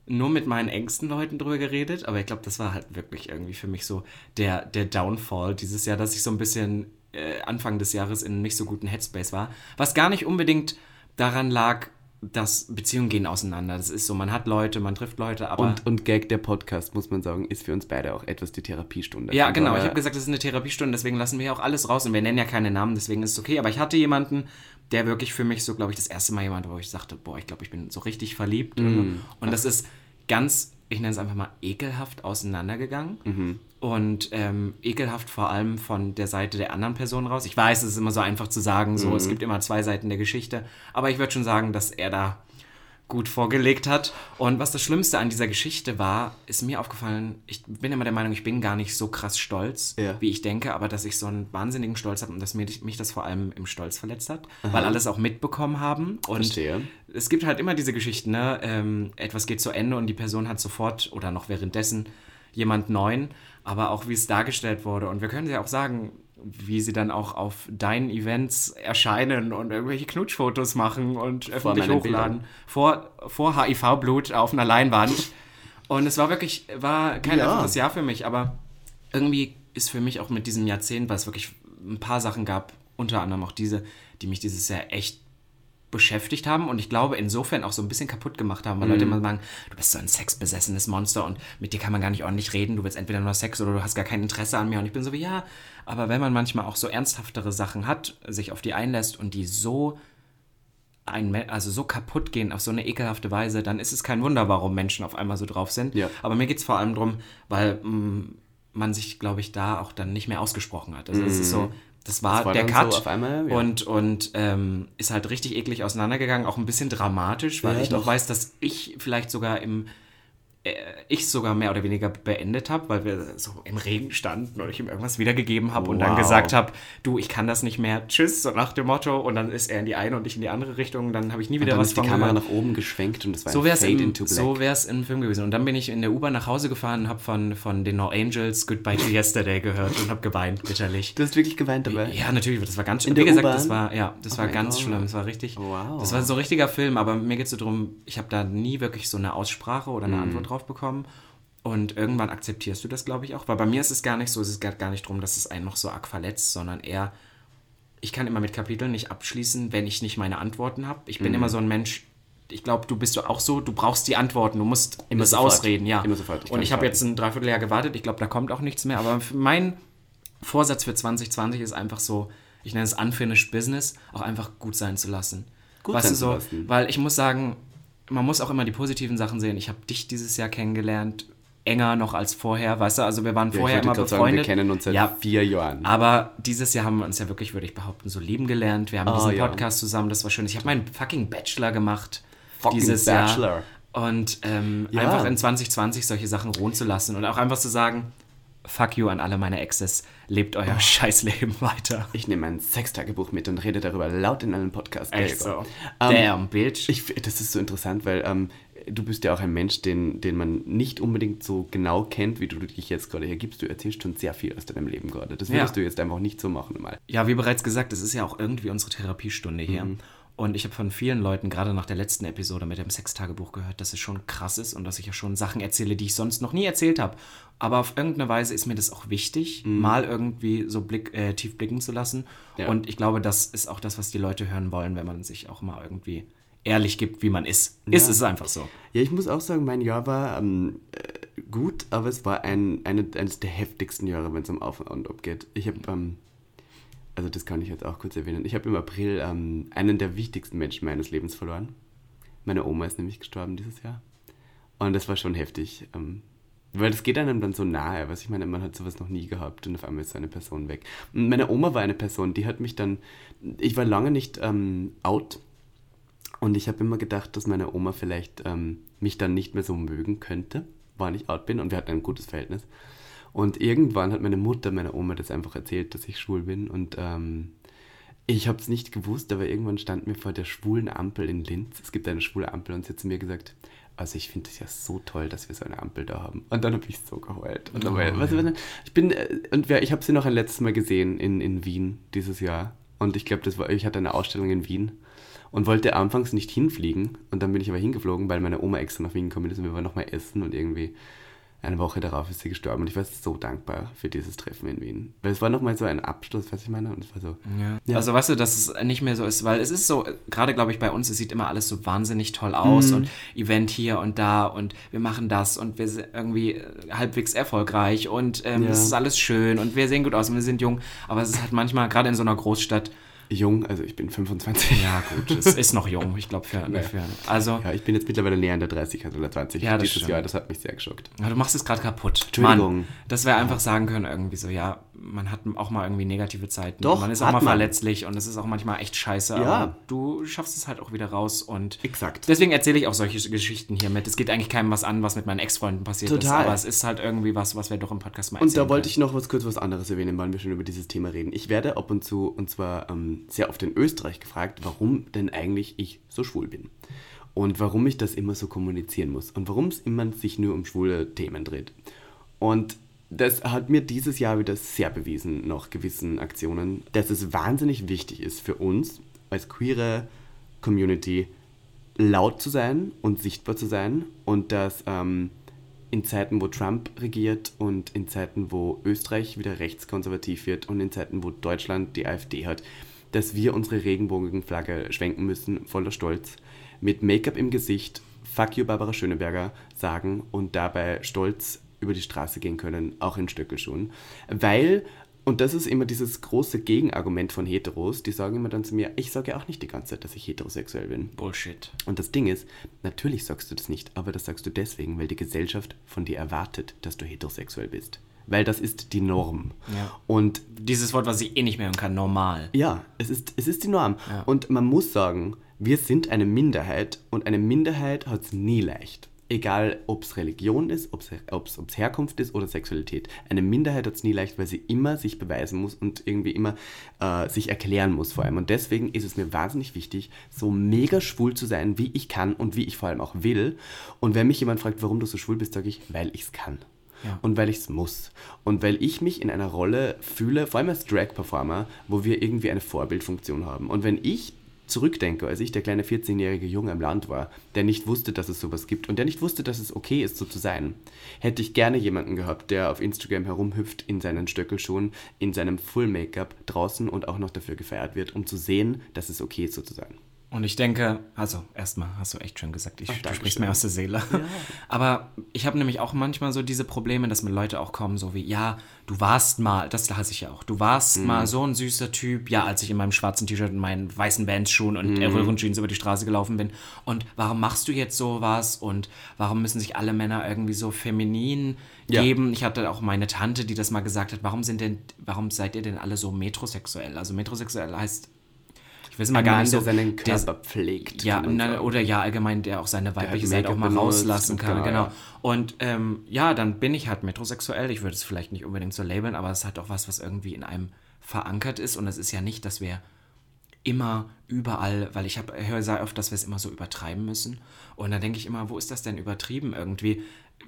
nur mit meinen engsten Leuten drüber geredet, aber ich glaube, das war halt wirklich irgendwie für mich so der, der Downfall dieses Jahr, dass ich so ein bisschen äh, Anfang des Jahres in einem nicht so guten Headspace war. Was gar nicht unbedingt daran lag, dass Beziehungen gehen auseinander. Das ist so, man hat Leute, man trifft Leute, aber... Und, und Gag, der Podcast, muss man sagen, ist für uns beide auch etwas die Therapiestunde. Ja, Von genau. Ich daher- habe gesagt, das ist eine Therapiestunde, deswegen lassen wir ja auch alles raus. Und wir nennen ja keine Namen, deswegen ist es okay. Aber ich hatte jemanden, der wirklich für mich so, glaube ich, das erste Mal jemand, wo ich sagte, boah, ich glaube, ich bin so richtig verliebt. Und, und das ist ganz, ich nenne es einfach mal ekelhaft auseinandergegangen. Und ähm, ekelhaft vor allem von der Seite der anderen Person raus. Ich weiß, es ist immer so einfach zu sagen, so, es gibt immer zwei Seiten der Geschichte. Aber ich würde schon sagen, dass er da gut vorgelegt hat. Und was das Schlimmste an dieser Geschichte war, ist mir aufgefallen, ich bin immer der Meinung, ich bin gar nicht so krass stolz, Ja. wie ich denke, aber dass ich so einen wahnsinnigen Stolz habe und dass mich, mich das vor allem im Stolz verletzt hat, weil alles auch mitbekommen haben. Und Verstehe. es gibt halt immer diese Geschichten, ne? Ähm, etwas geht zu Ende und die Person hat sofort oder noch währenddessen jemand neuen, aber auch wie es dargestellt wurde. Und wir können ja auch sagen, wie sie dann auch auf deinen Events erscheinen und irgendwelche Knutschfotos machen und öffentlich meinen hochladen. Bildern. Vor, vor HIV-Blut auf einer Leinwand. Und es war wirklich, war kein Ja. einfaches Jahr für mich, aber irgendwie ist für mich auch mit diesem Jahrzehnt, weil es wirklich ein paar Sachen gab, unter anderem auch diese, die mich dieses Jahr echt beschäftigt haben und ich glaube insofern auch so ein bisschen kaputt gemacht haben, weil Leute immer sagen, du bist so ein sexbesessenes Monster und mit dir kann man gar nicht ordentlich reden, du willst entweder nur Sex oder du hast gar kein Interesse an mir und ich bin so wie, ja, aber wenn man manchmal auch so ernsthaftere Sachen hat, sich auf die einlässt und die so ein, also so kaputt gehen auf so eine ekelhafte Weise, dann ist es kein Wunder, warum Menschen auf einmal so drauf sind. Ja. Aber mir geht es vor allem darum, weil mh, man sich, glaube ich, da auch dann nicht mehr ausgesprochen hat. Also es ist so, das war, Das war der Cut so auf einmal, ja. und, und ähm, ist halt richtig eklig auseinandergegangen, auch ein bisschen dramatisch, weil Ja, ich noch doch. weiß, dass ich vielleicht sogar im ich sogar mehr oder weniger beendet habe, weil wir so im Regen standen und ich ihm irgendwas wiedergegeben habe und dann Wow. gesagt habe, du, ich kann das nicht mehr, tschüss, so nach dem Motto und dann ist er in die eine und ich in die andere Richtung, dann habe ich nie wieder Dann was ist die Kamera nach oben geschwenkt und es war So wäre es Fade im, into Black. so wär's im Film gewesen. Und dann bin ich in der U-Bahn nach Hause gefahren und habe von, von den No Angels Goodbye to Yesterday gehört und habe geweint, bitterlich. du hast wirklich geweint dabei. Ja, natürlich, das war ganz In schlimm. Wie gesagt, das war, ja, das Oh war ganz Gott. schlimm. Das war richtig. Wow. Das war so ein richtiger Film, aber mir geht es so darum, ich habe da nie wirklich so eine Aussprache oder eine Mhm. Antwort drauf bekommen. Und irgendwann akzeptierst du das, glaube ich, auch. Weil bei mir ist es gar nicht so, es geht gar nicht darum, dass es einen noch so arg verletzt, sondern eher, ich kann immer mit Kapiteln nicht abschließen, wenn ich nicht meine Antworten habe. Ich bin Mhm. immer so ein Mensch, ich glaube, du bist auch so, du brauchst die Antworten, du musst Immer sofort. ausreden, ja. Immer sofort, ich Und ich habe jetzt ein Dreivierteljahr gewartet, ich glaube, da kommt auch nichts mehr. Aber mein Vorsatz für 2020 ist einfach so, ich nenne es Unfinished Business, auch einfach gut sein zu lassen. Gut weißt sein du, zu so, lassen. Weil ich muss sagen, man muss auch immer die positiven Sachen sehen. Ich habe dich dieses Jahr kennengelernt, enger noch als vorher, weißt du, also wir waren Ja, vorher ich immer gerade sagen, befreundet. wir kennen uns seit ja, vier Jahren. aber dieses Jahr haben wir uns ja wirklich, würde ich behaupten, so lieben gelernt. Wir haben Ah, diesen ja. Podcast zusammen, das war schön. Ich habe meinen fucking Bachelor gemacht Fucking dieses Bachelor. Jahr. Und ähm, Ja. einfach in 2020 solche Sachen ruhen zu lassen und auch einfach zu sagen, fuck you an alle meine Exes, lebt Oh. euer Scheißleben weiter. Ich nehme mein Sextagebuch mit und rede darüber laut in einem Podcast. Echt so. Ähm, Damn, bitch. Ich, das ist so interessant, weil ähm, du bist ja auch ein Mensch, den, den man nicht unbedingt so genau kennt, wie du dich jetzt gerade hergibst. Du erzählst schon sehr viel aus deinem Leben gerade. Das würdest Ja. du jetzt einfach nicht so machen mal. Ja, wie bereits gesagt, es ist ja auch irgendwie unsere Therapiestunde hier. Mhm. Und ich habe von vielen Leuten, gerade nach der letzten Episode mit dem Sextagebuch gehört, dass es schon krass ist und dass ich ja schon Sachen erzähle, die ich sonst noch nie erzählt habe. Aber auf irgendeine Weise ist mir das auch wichtig, mal irgendwie so blick, äh, tief blicken zu lassen. Mhm. Ja. Und ich glaube, das ist auch das, was die Leute hören wollen, wenn man sich auch mal irgendwie ehrlich gibt, wie man ist. Ist es einfach so. Ja, ich muss auch sagen, mein Jahr war ähm, äh, gut, aber es war ein, eine, eines der heftigsten Jahre, wenn es um Auf und Ab geht. Ich habe, ähm, also das kann ich jetzt auch kurz erwähnen, ich habe im April ähm, einen der wichtigsten Menschen meines Lebens verloren. Meine Oma ist nämlich gestorben dieses Jahr. Und das war schon heftig. Ähm, weil das geht einem dann so nahe, was ich meine, man hat sowas noch nie gehabt und auf einmal ist so eine Person weg. Und meine Oma war eine Person, die hat mich dann, ich war lange nicht ähm, out und ich habe immer gedacht, dass meine Oma vielleicht ähm, mich dann nicht mehr so mögen könnte, weil ich out bin und wir hatten ein gutes Verhältnis. Und irgendwann hat meine Mutter meiner Oma das einfach erzählt, dass ich schwul bin und ähm, ich habe es nicht gewusst, aber irgendwann stand mir vor der schwulen Ampel in Linz. Es gibt eine schwule Ampel und sie hat zu mir gesagt, also ich finde es ja so toll, dass wir so eine Ampel da haben. Und dann habe ich so geheult. Und dann, Oh, was, was, ich bin, äh, und wir, ich habe sie noch ein letztes Mal gesehen in, in Wien dieses Jahr. Und ich glaube, das war, ich hatte eine Ausstellung in Wien und wollte anfangs nicht hinfliegen. Und dann bin ich aber hingeflogen, weil meine Oma extra nach Wien gekommen ist und wir waren nochmal essen und irgendwie eine Woche darauf ist sie gestorben. Und ich war so dankbar für dieses Treffen in Wien. Weil es war nochmal so ein Abschluss, was ich meine. Und es war so, Ja. Also weißt du, dass es nicht mehr so ist, weil es ist so, gerade glaube ich bei uns, es sieht immer alles so wahnsinnig toll aus Mhm. und Event hier und da und wir machen das und wir sind irgendwie äh, halbwegs erfolgreich und ähm, Ja. es ist alles schön und wir sehen gut aus und wir sind jung, aber es ist halt manchmal, gerade in so einer Großstadt, jung, also ich bin 25. ja gut, es [LAUGHS] ist noch jung, ich glaube für, Ja. für, also Ja, ich bin jetzt mittlerweile näher an der 30 als an der 20 Ja, das dieses stimmt. Jahr. Das hat mich sehr geschockt. Ja, du machst es gerade kaputt. Entschuldigung. Mann, dass wir einfach sagen können, irgendwie so, ja, man hat auch mal irgendwie negative Zeiten. Doch, man ist auch mal man. verletzlich und es ist auch manchmal echt scheiße. Ja. Aber du schaffst es halt auch wieder raus und Exakt. deswegen erzähle ich auch solche Geschichten hier mit. Es geht eigentlich keinem was an, was mit meinen Ex-Freunden passiert ist. Total. Aber es ist halt irgendwie was, was wir doch im Podcast mal Und da wollte können. ich noch was kurz was anderes erwähnen, weil wir schon über dieses Thema reden. Ich werde ab und zu, und zwar ähm, sehr oft in Österreich gefragt, warum denn eigentlich ich so schwul bin. Und warum ich das immer so kommunizieren muss. Und warum es immer sich nur um schwule Themen dreht. Und das hat mir dieses Jahr wieder sehr bewiesen, nach gewissen Aktionen, dass es wahnsinnig wichtig ist für uns als queere Community laut zu sein und sichtbar zu sein und dass ähm, in Zeiten, wo Trump regiert und in Zeiten, wo Österreich wieder rechtskonservativ wird und in Zeiten, wo Deutschland die AfD hat, dass wir unsere Regenbogenflagge schwenken müssen, voller Stolz, mit Make-up im Gesicht, Fuck you Barbara Schöneberger sagen und dabei stolz über die Straße gehen können, auch in Stöckelschuhen. Weil, und das ist immer dieses große Gegenargument von Heteros, die sagen immer dann zu mir, ich sage auch nicht die ganze Zeit, dass ich heterosexuell bin. Bullshit. Und das Ding ist, natürlich sagst du das nicht, aber das sagst du deswegen, weil die Gesellschaft von dir erwartet, dass du heterosexuell bist. Weil das ist die Norm. Ja. Und Dieses Wort, was ich eh nicht mehr hören kann, normal. ja, es ist, es ist die Norm. Ja. Und man muss sagen, wir sind eine Minderheit und eine Minderheit hat es nie leicht. Egal, ob es Religion ist, ob es Herkunft ist oder Sexualität. Eine Minderheit hat es nie leicht, weil sie immer sich beweisen muss und irgendwie immer äh, sich erklären muss vor allem. Und deswegen ist es mir wahnsinnig wichtig, so mega schwul zu sein, wie ich kann und wie ich vor allem auch will. Und wenn mich jemand fragt, warum du so schwul bist, sage ich, weil ich es kann. Ja. Und weil ich es muss. Und weil ich mich in einer Rolle fühle, vor allem als Drag-Performer, wo wir irgendwie eine Vorbildfunktion haben. Und wenn ich zurückdenke, als ich der kleine 14-jährige Junge im Land war, der nicht wusste, dass es sowas gibt und der nicht wusste, dass es okay ist, so zu sein, hätte ich gerne jemanden gehabt, der auf Instagram herumhüpft in seinen Stöckelschuhen, in seinem Full-Make-up draußen und auch noch dafür gefeiert wird, um zu sehen, dass es okay ist, so zu sein. Und ich denke, also erstmal hast du echt schön gesagt, ich, Ach, du sprichst mir aus der Seele. [LAUGHS] Aber ich habe nämlich auch manchmal so diese Probleme, dass mir Leute auch kommen, so wie, ja, du warst mal, das hasse ich ja auch, du warst Mhm. mal so ein süßer Typ, ja, als ich in meinem schwarzen T-Shirt und meinen weißen Vans-Schuhen und Mhm. äh, Röhrenjeans über die Straße gelaufen bin. Und warum machst du jetzt sowas? Und warum müssen sich alle Männer irgendwie so feminin Ja. geben? Ich hatte auch meine Tante, die das mal gesagt hat, warum sind denn, warum seid ihr denn alle so metrosexuell? Also metrosexuell heißt, ich weiß Ein gar Mann, nicht so, der seinen der- Körper pflegt. ja, na, oder ja, allgemein, der auch seine weibliche Seite auch mal rauslassen kann. genau, ja. Und ähm, ja, dann bin ich halt metrosexuell. Ich würde es vielleicht nicht unbedingt so labeln, aber es hat auch was, was irgendwie in einem verankert ist. Und es ist ja nicht, dass wir immer überall, weil ich höre sehr oft, dass wir es immer so übertreiben müssen. Und dann denke ich immer, wo ist das denn übertrieben irgendwie,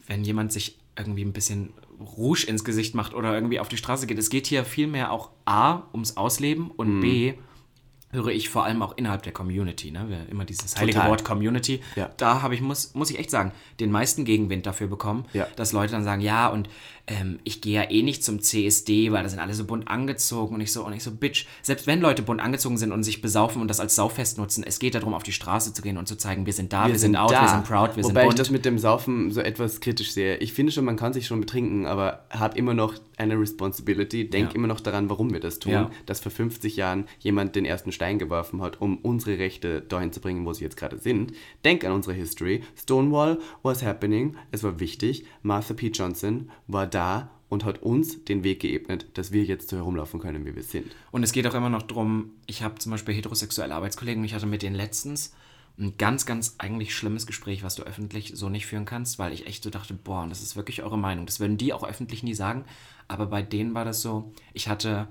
wenn jemand sich irgendwie ein bisschen Rouge ins Gesicht macht oder irgendwie auf die Straße geht. Es geht hier vielmehr auch A ums Ausleben und B höre ich vor allem auch innerhalb der Community, ne? Wir immer dieses heilige Total. Wort Community. Ja. Da habe ich, muss, muss ich echt sagen, den meisten Gegenwind dafür bekommen, Ja. dass Leute dann sagen, ja, und ähm, ich gehe ja eh nicht zum CSD, weil da sind alle so bunt angezogen und ich so, und ich so, Bitch, selbst wenn Leute bunt angezogen sind und sich besaufen und das als Saufest nutzen, es geht darum, auf die Straße zu gehen und zu zeigen, wir sind da, wir, sind, out, da. wir sind proud, wir Wobei sind ich bunt. das mit dem Saufen so etwas kritisch sehe. Ich finde schon, man kann sich schon betrinken, aber hab immer noch eine Responsibility. Denk Ja. immer noch daran, warum wir das tun. Ja. Dass vor 50 Jahren jemand den ersten Stein geworfen hat, um unsere Rechte dahin zu bringen, wo sie jetzt gerade sind. Denk an unsere History. Stonewall was happening. Es war wichtig. Martha P. Johnson war da und hat uns den Weg geebnet, dass wir jetzt so herumlaufen können, wie wir sind. Und es geht auch immer noch darum, ich habe zum Beispiel heterosexuelle Arbeitskollegen und ich hatte mit denen letztens ein ganz, ganz eigentlich schlimmes Gespräch, was du öffentlich so nicht führen kannst, weil ich echt so dachte, boah, das ist wirklich eure Meinung. Das würden die auch öffentlich nie sagen, aber bei denen war das so, ich hatte,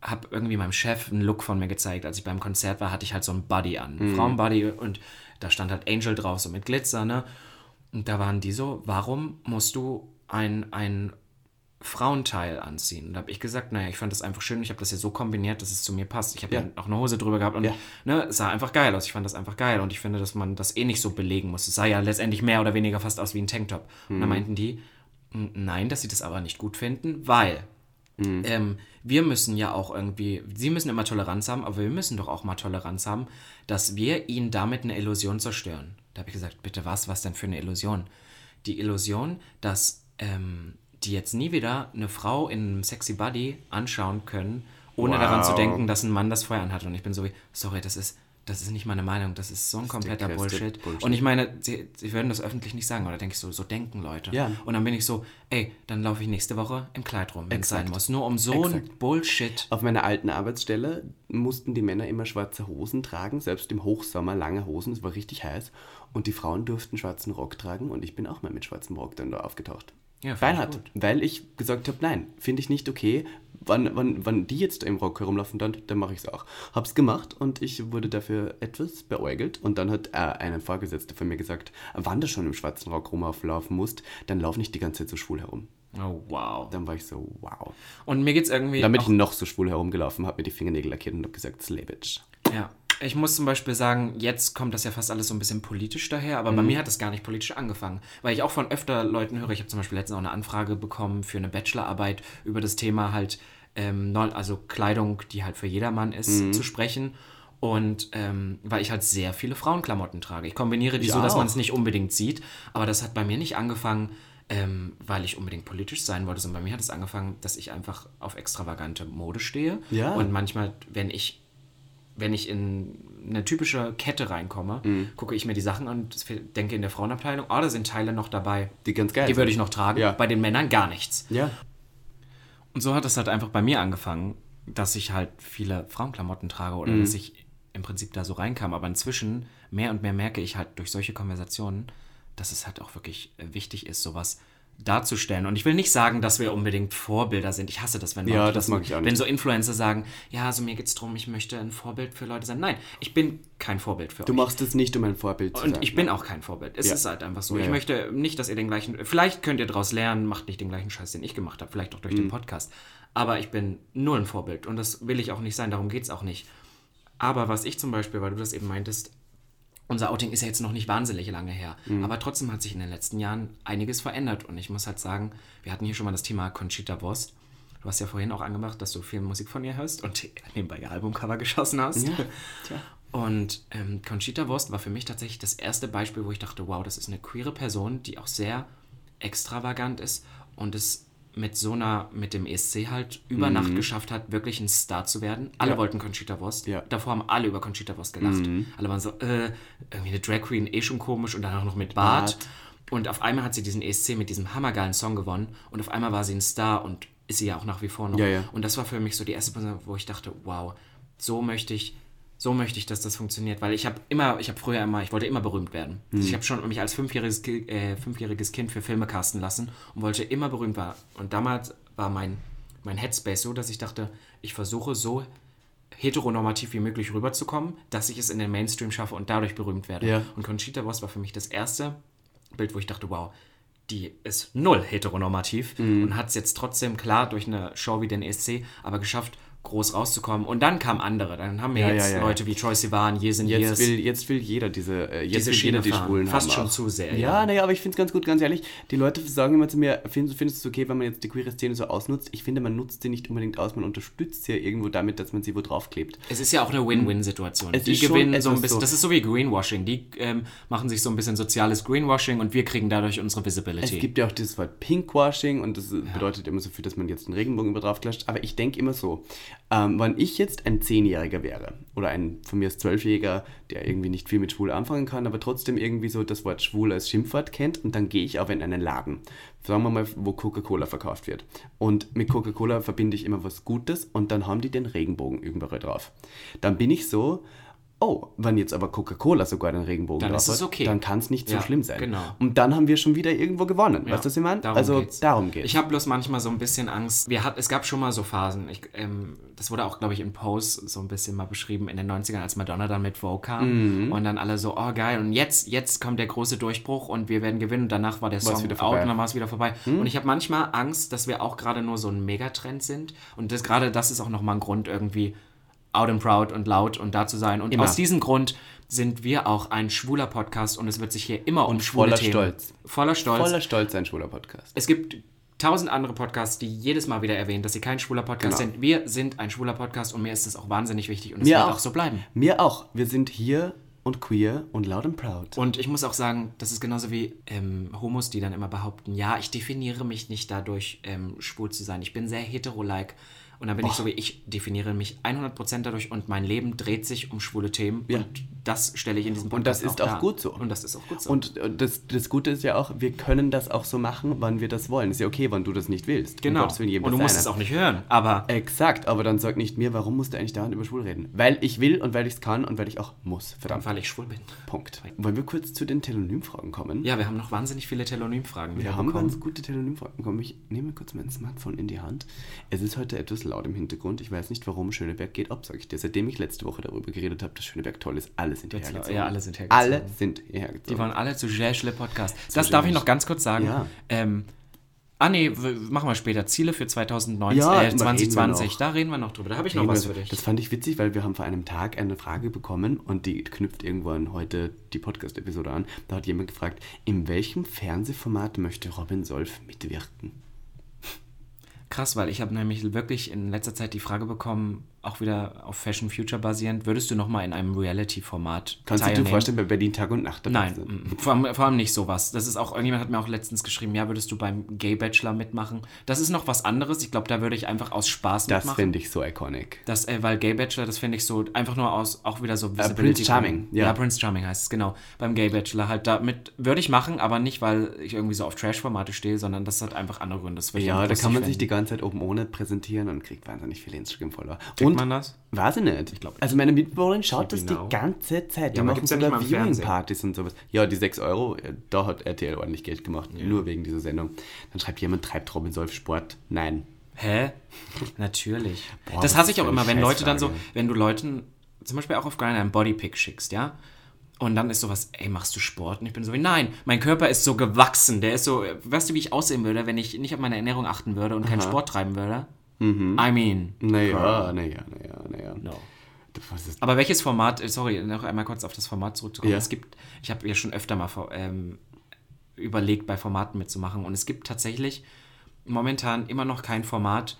habe irgendwie meinem Chef einen Look von mir gezeigt. Als ich beim Konzert war, hatte ich halt so ein Buddy an, einen Frauenbuddy und da stand halt Angel drauf, so mit Glitzer, ne? Und da waren die so, warum musst du ein, ein Frauenteil anziehen. Und da habe ich gesagt, naja, ich fand das einfach schön. Ich habe das ja so kombiniert, dass es zu mir passt. Ich habe ja. Auch eine Hose drüber gehabt und Ja. ne, es sah einfach geil aus. Ich fand das einfach geil und ich finde, dass man das eh nicht so belegen muss. Es sah ja letztendlich mehr oder weniger fast aus wie ein Tanktop. Und Mhm. da meinten die, "N- nein, dass sie das aber nicht gut finden, weil ähm, wir müssen ja auch irgendwie, sie müssen immer Toleranz haben, aber wir müssen doch auch mal Toleranz haben, dass wir ihnen damit eine Illusion zerstören. Da habe ich gesagt, bitte was, was denn für eine Illusion? Die Illusion, dass ähm, die jetzt nie wieder eine Frau in einem sexy Body anschauen können, ohne daran zu Wow. denken, dass ein Mann das vorher anhat. Und ich bin so wie, sorry, das ist, das ist nicht meine Meinung, das ist so ein kompletter größte Bullshit. Bullshit. Und ich meine, sie, sie würden das öffentlich nicht sagen, oder denke ich so, so denken Leute. Ja. Und dann bin ich so, ey, dann laufe ich nächste Woche im Kleid rum, wenn es sein muss. Nur um so ein Exakt. Bullshit. Auf meiner alten Arbeitsstelle mussten die Männer immer schwarze Hosen tragen, selbst im Hochsommer lange Hosen, es war richtig heiß. Und die Frauen durften schwarzen Rock tragen und ich bin auch mal mit schwarzem Rock dann da aufgetaucht. Ja, gut. weil ich gesagt habe, nein, finde ich nicht okay. Wann, wann, wann die jetzt im Rock herumlaufen, dann, dann mache ich es auch. Hab's gemacht und ich wurde dafür etwas beäugelt. Und dann hat äh, ein Vorgesetzter von mir gesagt, wann du schon im schwarzen Rock rumlaufen musst, dann lauf nicht die ganze Zeit so schwul herum. Oh, wow. Dann war ich so, wow. Und mir geht's irgendwie. Damit ich noch so schwul herumgelaufen habe, mir die Fingernägel lackiert und habe gesagt, slay bitch. Ja. Ich muss zum Beispiel sagen, jetzt kommt das ja fast alles so ein bisschen politisch daher, aber bei mir hat das gar nicht politisch angefangen. Weil ich auch von öfter Leuten höre, ich habe zum Beispiel letztens auch eine Anfrage bekommen für eine Bachelorarbeit über das Thema halt, ähm, also Kleidung, die halt für jedermann ist, zu sprechen. Und ähm, weil ich halt sehr viele Frauenklamotten trage. Ich kombiniere die Ich so, dass man es nicht unbedingt sieht. Aber das hat bei mir nicht angefangen, ähm, weil ich unbedingt politisch sein wollte, sondern bei mir hat es angefangen, dass ich einfach auf extravagante Mode stehe. Ja. Und manchmal, wenn ich wenn ich in eine typische Kette reinkomme, Mhm. gucke ich mir die Sachen an und denke in der Frauenabteilung, oh, da sind Teile noch dabei, Die ganz geil die würde ich noch tragen. Ja. Bei den Männern gar nichts. Ja. Und so hat es halt einfach bei mir angefangen, dass ich halt viele Frauenklamotten trage oder Mhm. dass ich im Prinzip da so reinkam. Aber inzwischen mehr und mehr merke ich halt durch solche Konversationen, dass es halt auch wirklich wichtig ist, sowas darzustellen. Und ich will nicht sagen, dass wir unbedingt Vorbilder sind. Ich hasse das, wenn Ja, das mag ich auch Wenn so Influencer sagen, ja, also mir geht's drum, ich möchte ein Vorbild für Leute sein. Nein, ich bin kein Vorbild für Du euch. machst es nicht, um ein Vorbild zu Und sein. ich bin auch kein Vorbild. Es Ja. ist halt einfach so. Ja, ich möchte nicht, dass ihr den gleichen. Vielleicht könnt ihr daraus lernen, macht nicht den gleichen Scheiß, den ich gemacht habe. Vielleicht auch durch Mhm. den Podcast. Aber ich bin null ein Vorbild. Und das will ich auch nicht sein. Darum geht es auch nicht. Aber was ich zum Beispiel, weil du das eben meintest, unser Outing ist ja jetzt noch nicht wahnsinnig lange her, aber trotzdem hat sich in den letzten Jahren einiges verändert. Und ich muss halt sagen, wir hatten hier schon mal das Thema Conchita Wurst. Du hast ja vorhin auch angemacht, dass du viel Musik von ihr hörst und [LAUGHS] nebenbei ihr Albumcover geschossen hast. Ja, [LAUGHS] tja. Und ähm, Conchita Wurst war für mich tatsächlich das erste Beispiel, wo ich dachte, wow, das ist eine queere Person, die auch sehr extravagant ist und es mit so einer, mit dem ESC halt über Nacht geschafft hat, wirklich ein Star zu werden. Alle Mhm. Ja. wollten Conchita Wurst. Ja. Davor haben alle über Conchita Wurst gelacht. Mhm. Alle waren so, äh, irgendwie eine Drag Queen, eh schon komisch und dann auch noch mit Bart. Bart. Und auf einmal hat sie diesen ESC mit diesem hammergeilen Song gewonnen und auf einmal war sie ein Star und ist sie ja auch nach wie vor noch. Ja, ja. Und das war für mich so die erste Person, wo ich dachte, wow, so möchte ich, so möchte ich, dass das funktioniert, weil ich habe immer, ich habe früher immer, ich wollte immer berühmt werden. Also ich habe schon mich als fünfjähriges, äh, fünfjähriges Kind für Filme casten lassen und wollte immer berühmt werden. Und damals war mein, mein Headspace so, dass ich dachte, ich versuche so heteronormativ wie möglich rüberzukommen, dass ich es in den Mainstream schaffe und dadurch berühmt werde. Ja. Und Conchita Wurst war für mich das erste Bild, wo ich dachte, wow, die ist null heteronormativ Mhm. und hat es jetzt trotzdem klar durch eine Show wie den ESC aber geschafft, groß rauszukommen. Und dann kamen andere. Dann haben wir Ja, jetzt ja, ja. Leute wie Troy Sivan, and Jetzt will, jetzt will jeder diese, äh, jetzt Diese will jeder die. Schwulen Fast schon auch. zu sehr, Ja, ja. naja, aber ich finde es ganz gut, ganz ehrlich. Die Leute sagen immer zu mir, findest, findest du es okay, wenn man jetzt die queere Szene so ausnutzt? Ich finde, man nutzt sie nicht unbedingt aus, man unterstützt sie ja irgendwo damit, dass man sie wo draufklebt. Es ist ja auch eine Win-Win-Situation. Es Die gewinnen so ein bisschen, so. das ist so wie Greenwashing. Die ähm, machen sich so ein bisschen soziales Greenwashing und wir kriegen dadurch unsere Visibility. Es gibt ja auch dieses Wort Pinkwashing und das bedeutet immer so viel, dass man jetzt einen Regenbogen über drauf klatscht. Aber ich denke immer so, ähm, wenn ich jetzt ein Zehnjähriger wäre oder ein von mir ist Zwölfjähriger, der irgendwie nicht viel mit schwul anfangen kann, aber trotzdem irgendwie so das Wort schwul als Schimpfwort kennt und dann gehe ich auch in einen Laden, sagen wir mal, wo Coca-Cola verkauft wird. Und mit Coca-Cola verbinde ich immer was Gutes und dann haben die den Regenbogen überall drauf. Dann bin ich so, oh, wenn jetzt aber Coca-Cola sogar den Regenbogen Dann drauf ist es okay. dann kann es nicht so Ja, schlimm sein. genau. Und dann haben wir schon wieder irgendwo gewonnen. Ja, weißt du, was ich meine? darum Also geht's. darum geht Ich habe bloß manchmal so ein bisschen Angst. Wir hat, es gab schon mal so Phasen. Ich, ähm, das wurde auch, glaube ich, in Pose so ein bisschen mal beschrieben in den 90ern, als Madonna dann mit Vogue kam. Mhm. Und dann alle so, oh geil. Und jetzt, jetzt kommt der große Durchbruch und wir werden gewinnen. Und danach war der Song wieder out und dann war es wieder vorbei. Mhm. Und ich habe manchmal Angst, dass wir auch gerade nur so ein Megatrend sind. Und das, gerade das ist auch nochmal ein Grund, irgendwie out and proud und laut und da zu sein. Und Immer. aus diesem Grund sind wir auch ein schwuler Podcast und es wird sich hier immer um schwule voller Themen... Stolz. Voller Stolz. Voller Stolz ein schwuler Podcast. Es gibt tausend andere Podcasts, die jedes Mal wieder erwähnen, dass sie kein schwuler Podcast Genau. sind. Wir sind ein schwuler Podcast und mir ist das auch wahnsinnig wichtig und es wird auch. auch so bleiben. Mir auch. Wir sind hier und queer und loud and proud. Und ich muss auch sagen, das ist genauso wie ähm, Homos, die dann immer behaupten, ja, ich definiere mich nicht dadurch, ähm, schwul zu sein. Ich bin sehr hetero-like. Und dann bin ich so wie ich, definiere mich 100% dadurch und mein Leben dreht sich um schwule Themen. Ja. Und das stelle ich in diesem Und das Podcast ist auch dar. gut so. Und das ist auch gut so. Und äh, das, das Gute ist ja auch, wir können das auch so machen, wann wir das wollen. Ist ja okay, wann du das nicht willst. Um genau. Gottes Willen, Und du musst es auch nicht hören. Aber Exakt, aber dann sag nicht mir, warum musst du eigentlich dauernd über schwul reden? Weil ich will und weil ich es kann und weil ich auch muss. Verdammt. weil ich schwul bin. Punkt. Wollen wir kurz zu den Telonymfragen kommen? Ja, wir haben noch wahnsinnig viele Telonymfragen Wir wieder haben bekommen. ganz gute Telonymfragen bekommen. Ich nehme kurz mein Smartphone in die Hand. Es ist heute etwas laut im Hintergrund. Ich weiß nicht, warum Schöneberg geht ab, sage ich dir. Seitdem ich letzte Woche darüber geredet habe, dass Schöneberg toll ist, alle sind hierher ja, alle sind hergezogen. Alle sind hierher gezogen. Die waren alle zu Jäschle Podcast. Das darf ich noch ganz kurz sagen. Ja. Ähm, ah nee, machen wir später. Ziele für 2019, Ja, äh, reden wir 2020. noch. Da reden wir noch drüber. Da habe ich noch Reden was für dich. Das fand ich witzig, weil wir haben vor einem Tag eine Frage bekommen und die knüpft irgendwo an heute die Podcast-Episode an. Da hat jemand gefragt, in welchem Fernsehformat möchte Robin Solf mitwirken? Krass, weil ich habe nämlich wirklich in letzter Zeit die Frage bekommen, auch wieder auf Fashion Future basierend, würdest du noch mal in einem Reality-Format Kannst du dir vorstellen, bei Berlin Tag und Nacht Nein, sind? mm, vor allem, vor allem nicht sowas. Das ist auch, irgendjemand hat mir auch letztens geschrieben, ja, würdest du beim Gay Bachelor mitmachen? Das ist noch was anderes. Ich glaube, da würde ich einfach aus Spaß Das mitmachen. finde ich so iconic. Das, äh, weil Gay Bachelor, das finde ich so einfach nur aus, auch wieder so Äh, Prince Charming, Ja. ja. Prince Charming heißt es, genau. Beim Gay Bachelor halt damit würde ich machen, aber nicht, weil ich irgendwie so auf Trash-Formate stehe, sondern das hat einfach andere Gründe. Das Ja, da kann man lustig sich die finden. ganze Zeit oben ohne präsentieren und kriegt wahnsinnig viele Instagram-Follower. Und man das? Weiß ich nicht. Ich also meine Mitbewohnerin schaut das die ganze Zeit. Die machen ja nicht sogar. Viewing-Partys und sowas. Ja, die 6 Euro, äh, da hat RTL ordentlich Geld gemacht. Nur wegen dieser Sendung. Dann schreibt jemand, treibt Robin Solf Sport? Nein. Hä? [LAUGHS] Natürlich. Boah, das hasse ich auch immer, wenn Leute dann so, wenn du Leuten, zum Beispiel auch auf Grindr einen Bodypick schickst, ja? Und dann ist sowas, ey, machst du Sport? Und ich bin so wie, nein, mein Körper ist so gewachsen. Der ist so, weißt du, wie ich aussehen würde, wenn ich nicht auf meine Ernährung achten würde und keinen Sport treiben würde? I mean, Naja, naja, naja, naja. no. Aber welches Format, sorry, noch einmal kurz auf das Format zurückzukommen. Ja. Es gibt, ich habe ja schon öfter mal ähm, überlegt, bei Formaten mitzumachen. Und es gibt tatsächlich momentan immer noch kein Format,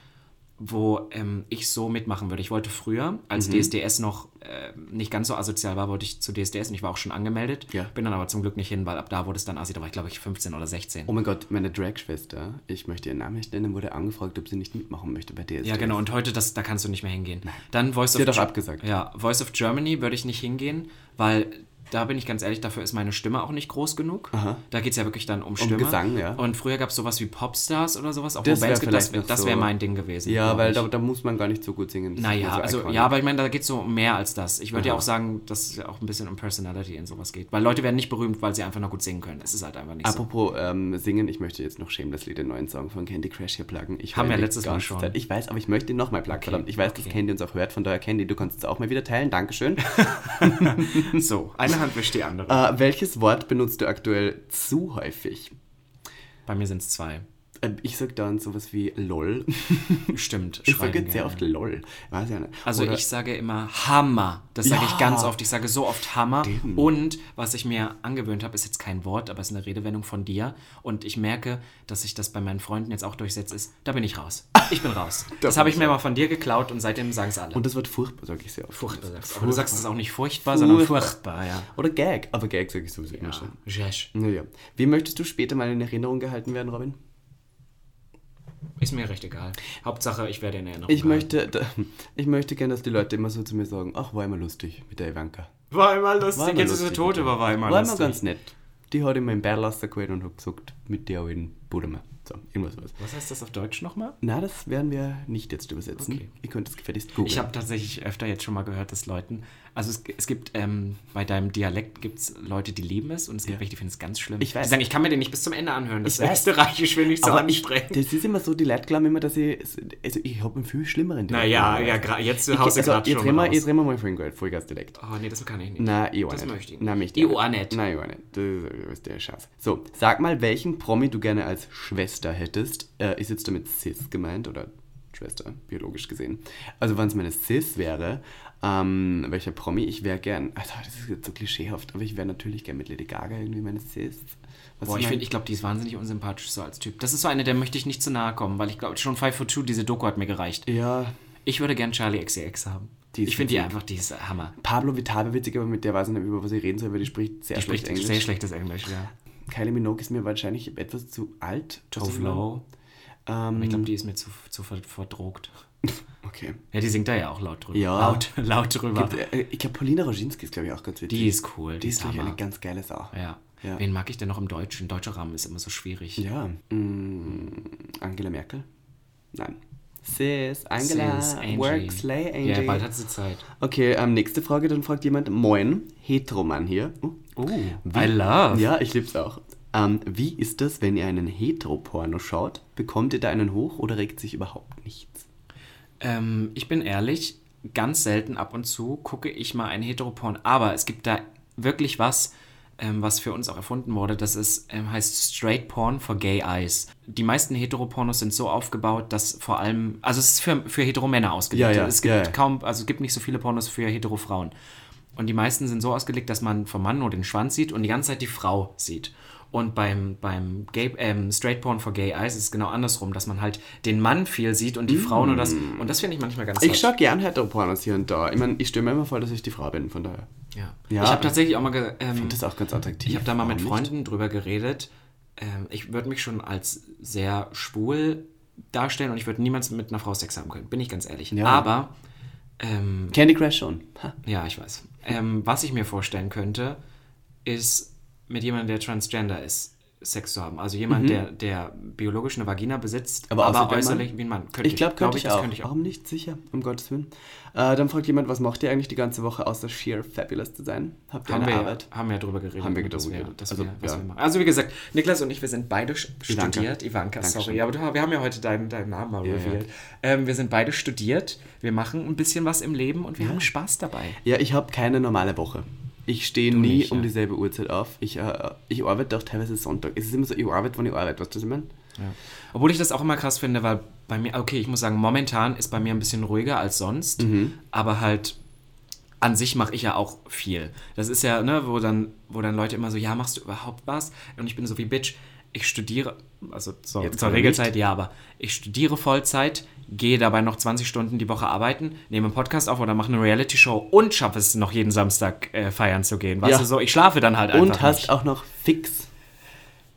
wo ähm, ich so mitmachen würde. Ich wollte früher, Mhm. als DSDS noch äh, nicht ganz so asozial war, wollte ich zu DSDS und ich war auch schon angemeldet. Ja. Bin dann aber zum Glück nicht hin, weil ab da wurde es dann assi. Da war ich, glaube ich, 15 oder 16. Oh mein Gott, meine Drag-Schwester, ich möchte ihren Namen nicht nennen, wurde angefragt, ob sie nicht mitmachen möchte bei DSDS. Ja, genau. Und heute, das, da kannst du nicht mehr hingehen. Dann Voice Sie of hat Ge- abgesagt. Ja, Voice of Germany würde ich nicht hingehen, weil da bin ich ganz ehrlich, dafür ist meine Stimme auch nicht groß genug. Da geht es ja wirklich dann um Stimme. Gesang, ja. Und früher gab es sowas wie Popstars oder sowas, auch Das Bands gibt, das, das so- wäre mein Ding gewesen. Ja, weil da, da muss man gar nicht so gut singen. Das Naja, so also iconic. ja, aber ich meine, da geht es so um mehr als das. Ich würde ja Aha. auch sagen, dass es ja auch ein bisschen um Personality in sowas geht. Weil Leute werden nicht berühmt, weil sie einfach nur gut singen können. Es ist halt einfach nicht so. Apropos ähm, singen, ich möchte jetzt noch Shamelessly den neuen Song von Candy Crash hier pluggen. Ich Haben wir letztes Mal schon. Zeit. Ich weiß, aber ich möchte ihn nochmal pluggen. Verdammt, ich weiß, dass okay. Candy uns auch hört, von daher Candy, du kannst es auch mal wieder teilen. Dankeschön. [LAUGHS] [LAUGHS] So, eine Hand wischt die andere. äh, welches Wort benutzt du aktuell zu häufig? Bei mir sind es zwei. Äh, ich sag dann sowas wie LOL. [LAUGHS] Stimmt. Ich sage jetzt sehr oft LOL. Weiß ja nicht. Also Oder- ich sage immer Hammer. Das sage ich Ja. ganz oft. Ich sage so oft Hammer. Und was ich mir angewöhnt habe, ist jetzt kein Wort, aber es ist eine Redewendung von dir. Und ich merke, dass ich das bei meinen Freunden jetzt auch durchsetze, ist, da bin ich raus. Ich bin raus. [LAUGHS] das habe ich mir mal von dir geklaut und seitdem sagen es alle. Und das Wort furchtbar sage ich sehr oft. furchtbar sagst. du. Aber du sagst es auch nicht furchtbar, sondern furchtbar, ja. Oder Gag. Aber Gag sage ich sowieso immer schon. Naja. Wie möchtest du später mal in Erinnerung gehalten werden, Robin? Ist mir recht egal. Hauptsache, ich werde in Erinnerung. Ich gehalten. möchte, da- [LAUGHS] ich möchte gerne, dass die Leute immer so zu mir sagen, ach, war immer lustig mit der Ivanka. War immer lustig. War immer Jetzt ist sie lustig tot, mit der. aber war immer War lustig. immer ganz nett. Die hat immer im Bärlasser geholt und hat gesagt, mit der in Budemer. So, irgendwas was. Was heißt das auf Deutsch nochmal? Na, das werden wir nicht jetzt übersetzen. Okay. Ihr könnt es gefälligst googeln. Ich habe tatsächlich öfter jetzt schon mal gehört, dass Leuten, also es, es gibt, ähm, bei deinem Dialekt gibt es Leute, die lieben es und es gibt Ja. welche, die finden es ganz schlimm. Ich weiß. Die sagen, ich kann mir den nicht bis zum Ende anhören, das Ich. Österreichisch will nicht so aber ich, anstrengend. das ist immer so, die Leute glauben immer, dass ich, also ich habe einen viel schlimmeren Naja, ja, gra- jetzt du also, gerade schon reden raus. jetzt reden wir mal Vollgas, Vollgas-Dialekt. Oh nee, das kann ich nicht. Na, ich auch Das nicht. möchte ich Na, nicht. mich Ich auch nicht. Nein, ich auch nicht. Das ist der Schatz. So, sag mal, welchen Promi du gerne als Schwester hättest. Äh, ist jetzt damit Sis gemeint oder Schwester, biologisch gesehen. Also, wenn es meine Sis wäre, ähm, welcher Promi? Ich wäre gern, also das ist jetzt so klischeehaft, aber ich wäre natürlich gern mit Lady Gaga irgendwie meine Sis. Was Boah, ich finde, ich glaube, die ist wahnsinnig unsympathisch so als Typ. Das ist so eine, der möchte ich nicht zu nahe kommen, weil ich glaube, schon Five for Two, diese Doku hat mir gereicht. Ja, Ich würde gern Charlie XCX haben. Die ist ich finde die einfach, die ist Hammer. Pablo Vitale witzig, aber mit der weiß ich nicht, über was ich reden soll, weil die spricht sehr Die schlecht spricht Englisch. sehr schlechtes Englisch, ja. Kylie Minogue ist mir wahrscheinlich etwas zu alt. Too dass ich Flow. mal- Ähm, Ich glaube, die ist mir zu, zu ver- verdrogt. [LAUGHS] okay. Ja, die singt da ja auch laut drüber. Ja. Laut, [LAUGHS] laut drüber. Gibt, äh, ich glaube, Paulina Roginski ist, glaube ich, auch ganz witzig. Die ist cool. Die Die ist, glaube eine ganz geile Sau. Ja. Ja. Wen mag ich denn noch im Deutschen? Deutscher Rahmen ist immer so schwierig. Ja. Mm, Angela Merkel? Nein. Sis, Angela, Sis, Angie. work, slay, Angie. Ja, bald hat sie Zeit. Okay, ähm, nächste Frage, dann fragt jemand, moin, Heteromann hier. Oh, Wie- I love. Ja, ich lieb's auch. Ähm, wie ist das, wenn ihr einen Heteroporno schaut? Bekommt ihr da einen hoch oder regt sich überhaupt nichts? Ähm, ich bin ehrlich, ganz selten ab und zu gucke ich mal einen Heteroporn, aber es gibt da wirklich was, ähm, was für uns auch erfunden wurde. Das ist, ähm, heißt Straight Porn for Gay Eyes. Die meisten Heteropornos sind so aufgebaut, dass vor allem, also es ist für, für Heteromänner ausgelegt. Ja, ja, es gibt ja, ja. kaum, also es gibt nicht so viele Pornos für Heterofrauen. Und die meisten sind so ausgelegt, dass man vom Mann nur den Schwanz sieht und die ganze Zeit die Frau sieht. Und beim, beim Gay, ähm, Straight Porn for Gay Eyes ist es genau andersrum, dass man halt den Mann viel sieht und die Frau nur das. Und das finde ich manchmal ganz Ich schaue gern Heteropornos hier und da. Ich meine, ich stelle mir immer vor, dass ich die Frau bin, von daher. Ja. Ja. ich habe tatsächlich auch mal. ge- Ähm, Das ist auch ganz attraktiv. ich habe da mal mit Warum nicht? Freunden drüber geredet. Ähm, ich würde mich schon als sehr schwul darstellen und ich würde niemals mit einer Frau Sex haben können, bin ich ganz ehrlich. Ja. Aber. Ähm, Candy Crush schon. Ha. ja, ich weiß. Ähm, was ich mir vorstellen könnte, ist mit jemandem, der transgender ist, Sex zu haben. Also jemand, der, der biologisch eine Vagina besitzt, Mhm. Aber aber, äußerlich Mann? wie ein Mann. Könnte Ich glaube, Glaub könnte ich, das auch. könnte ich auch. Warum nicht? Sicher, um Gottes Willen. Äh, dann fragt jemand, was macht ihr eigentlich die ganze Woche, außer sheer fabulous zu sein? Habt ihr Haben eine wir, Arbeit? ja, haben wir ja drüber geredet. Haben wir wir, geredet. Also, wir, ja. wir. Also wie gesagt, Niklas und ich, wir sind beide Ivanka. studiert. Ivanka, Dankeschön. sorry. Aber du, wir haben ja heute deinen, deinen Namen mal Ja, revealed. Ähm, wir sind beide studiert. Wir machen ein bisschen was im Leben und wir haben Spaß dabei. Ja, ich habe keine normale Woche. Ich stehe nie nicht, um ja. dieselbe Uhrzeit auf. Ich, äh, ich arbeite auch teilweise Sonntag. Es ist immer so, ich arbeite, wann ich arbeite. Weißt du, was ich meine? Ja. Obwohl ich das auch immer krass finde, weil bei mir, okay, ich muss sagen, momentan ist bei mir ein bisschen ruhiger als sonst, Mhm. aber halt an sich mache ich ja auch viel. Das ist ja, ne, wo dann, wo dann Leute immer so, ja, machst du überhaupt was? Und ich bin so wie, Bitch, ich studiere, also zur, Jetzt zur Regelzeit ja, aber ich studiere Vollzeit, gehe dabei noch 20 Stunden die Woche arbeiten, nehme einen Podcast auf oder mache eine Reality-Show und schaffe es noch jeden Samstag äh, feiern zu gehen. Weißt Ja. du so, ich schlafe dann halt einfach Und hast nicht. auch noch fix.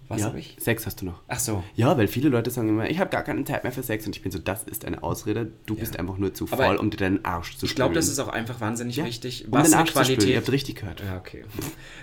Was ja, hab ich? Sex hast du noch. Ach so. Ja, weil viele Leute sagen immer, ich habe gar keine Zeit mehr für Sex und ich bin so, das ist eine Ausrede, du bist einfach nur zu faul, um dir deinen Arsch zu Ich glaube, das ist auch einfach wahnsinnig Ja, wichtig. um Was den Arsch zu spülen. Ihr Qualität. habt richtig gehört. Ja, okay.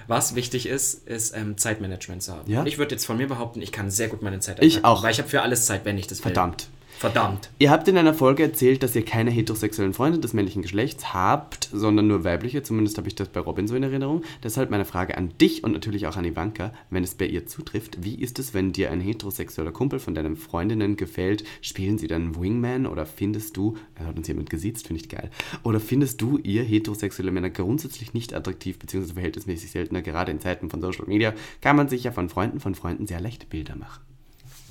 Was wichtig ist, ist ähm, Zeitmanagement zu haben. Ja. Ich würde jetzt von mir behaupten, ich kann sehr gut meine Zeit Ich auch. Weil ich habe für alles Zeit, wenn ich das will. Verdammt. Verdammt. Ihr habt in einer Folge erzählt, dass ihr keine heterosexuellen Freunde des männlichen Geschlechts habt, sondern nur weibliche. Zumindest habe ich das bei Robin so in Erinnerung. Deshalb meine Frage an dich und natürlich auch an Ivanka, wenn es bei ihr zutrifft. Wie ist es, wenn dir ein heterosexueller Kumpel von deinen Freundinnen gefällt? Spielen sie dann Wingman oder findest du, er hat uns jemand gesiezt, finde ich geil, oder findest du ihr heterosexuelle Männer grundsätzlich nicht attraktiv bzw. verhältnismäßig seltener? Gerade in Zeiten von Social Media kann man sich ja von Freunden von Freunden sehr leicht Bilder machen.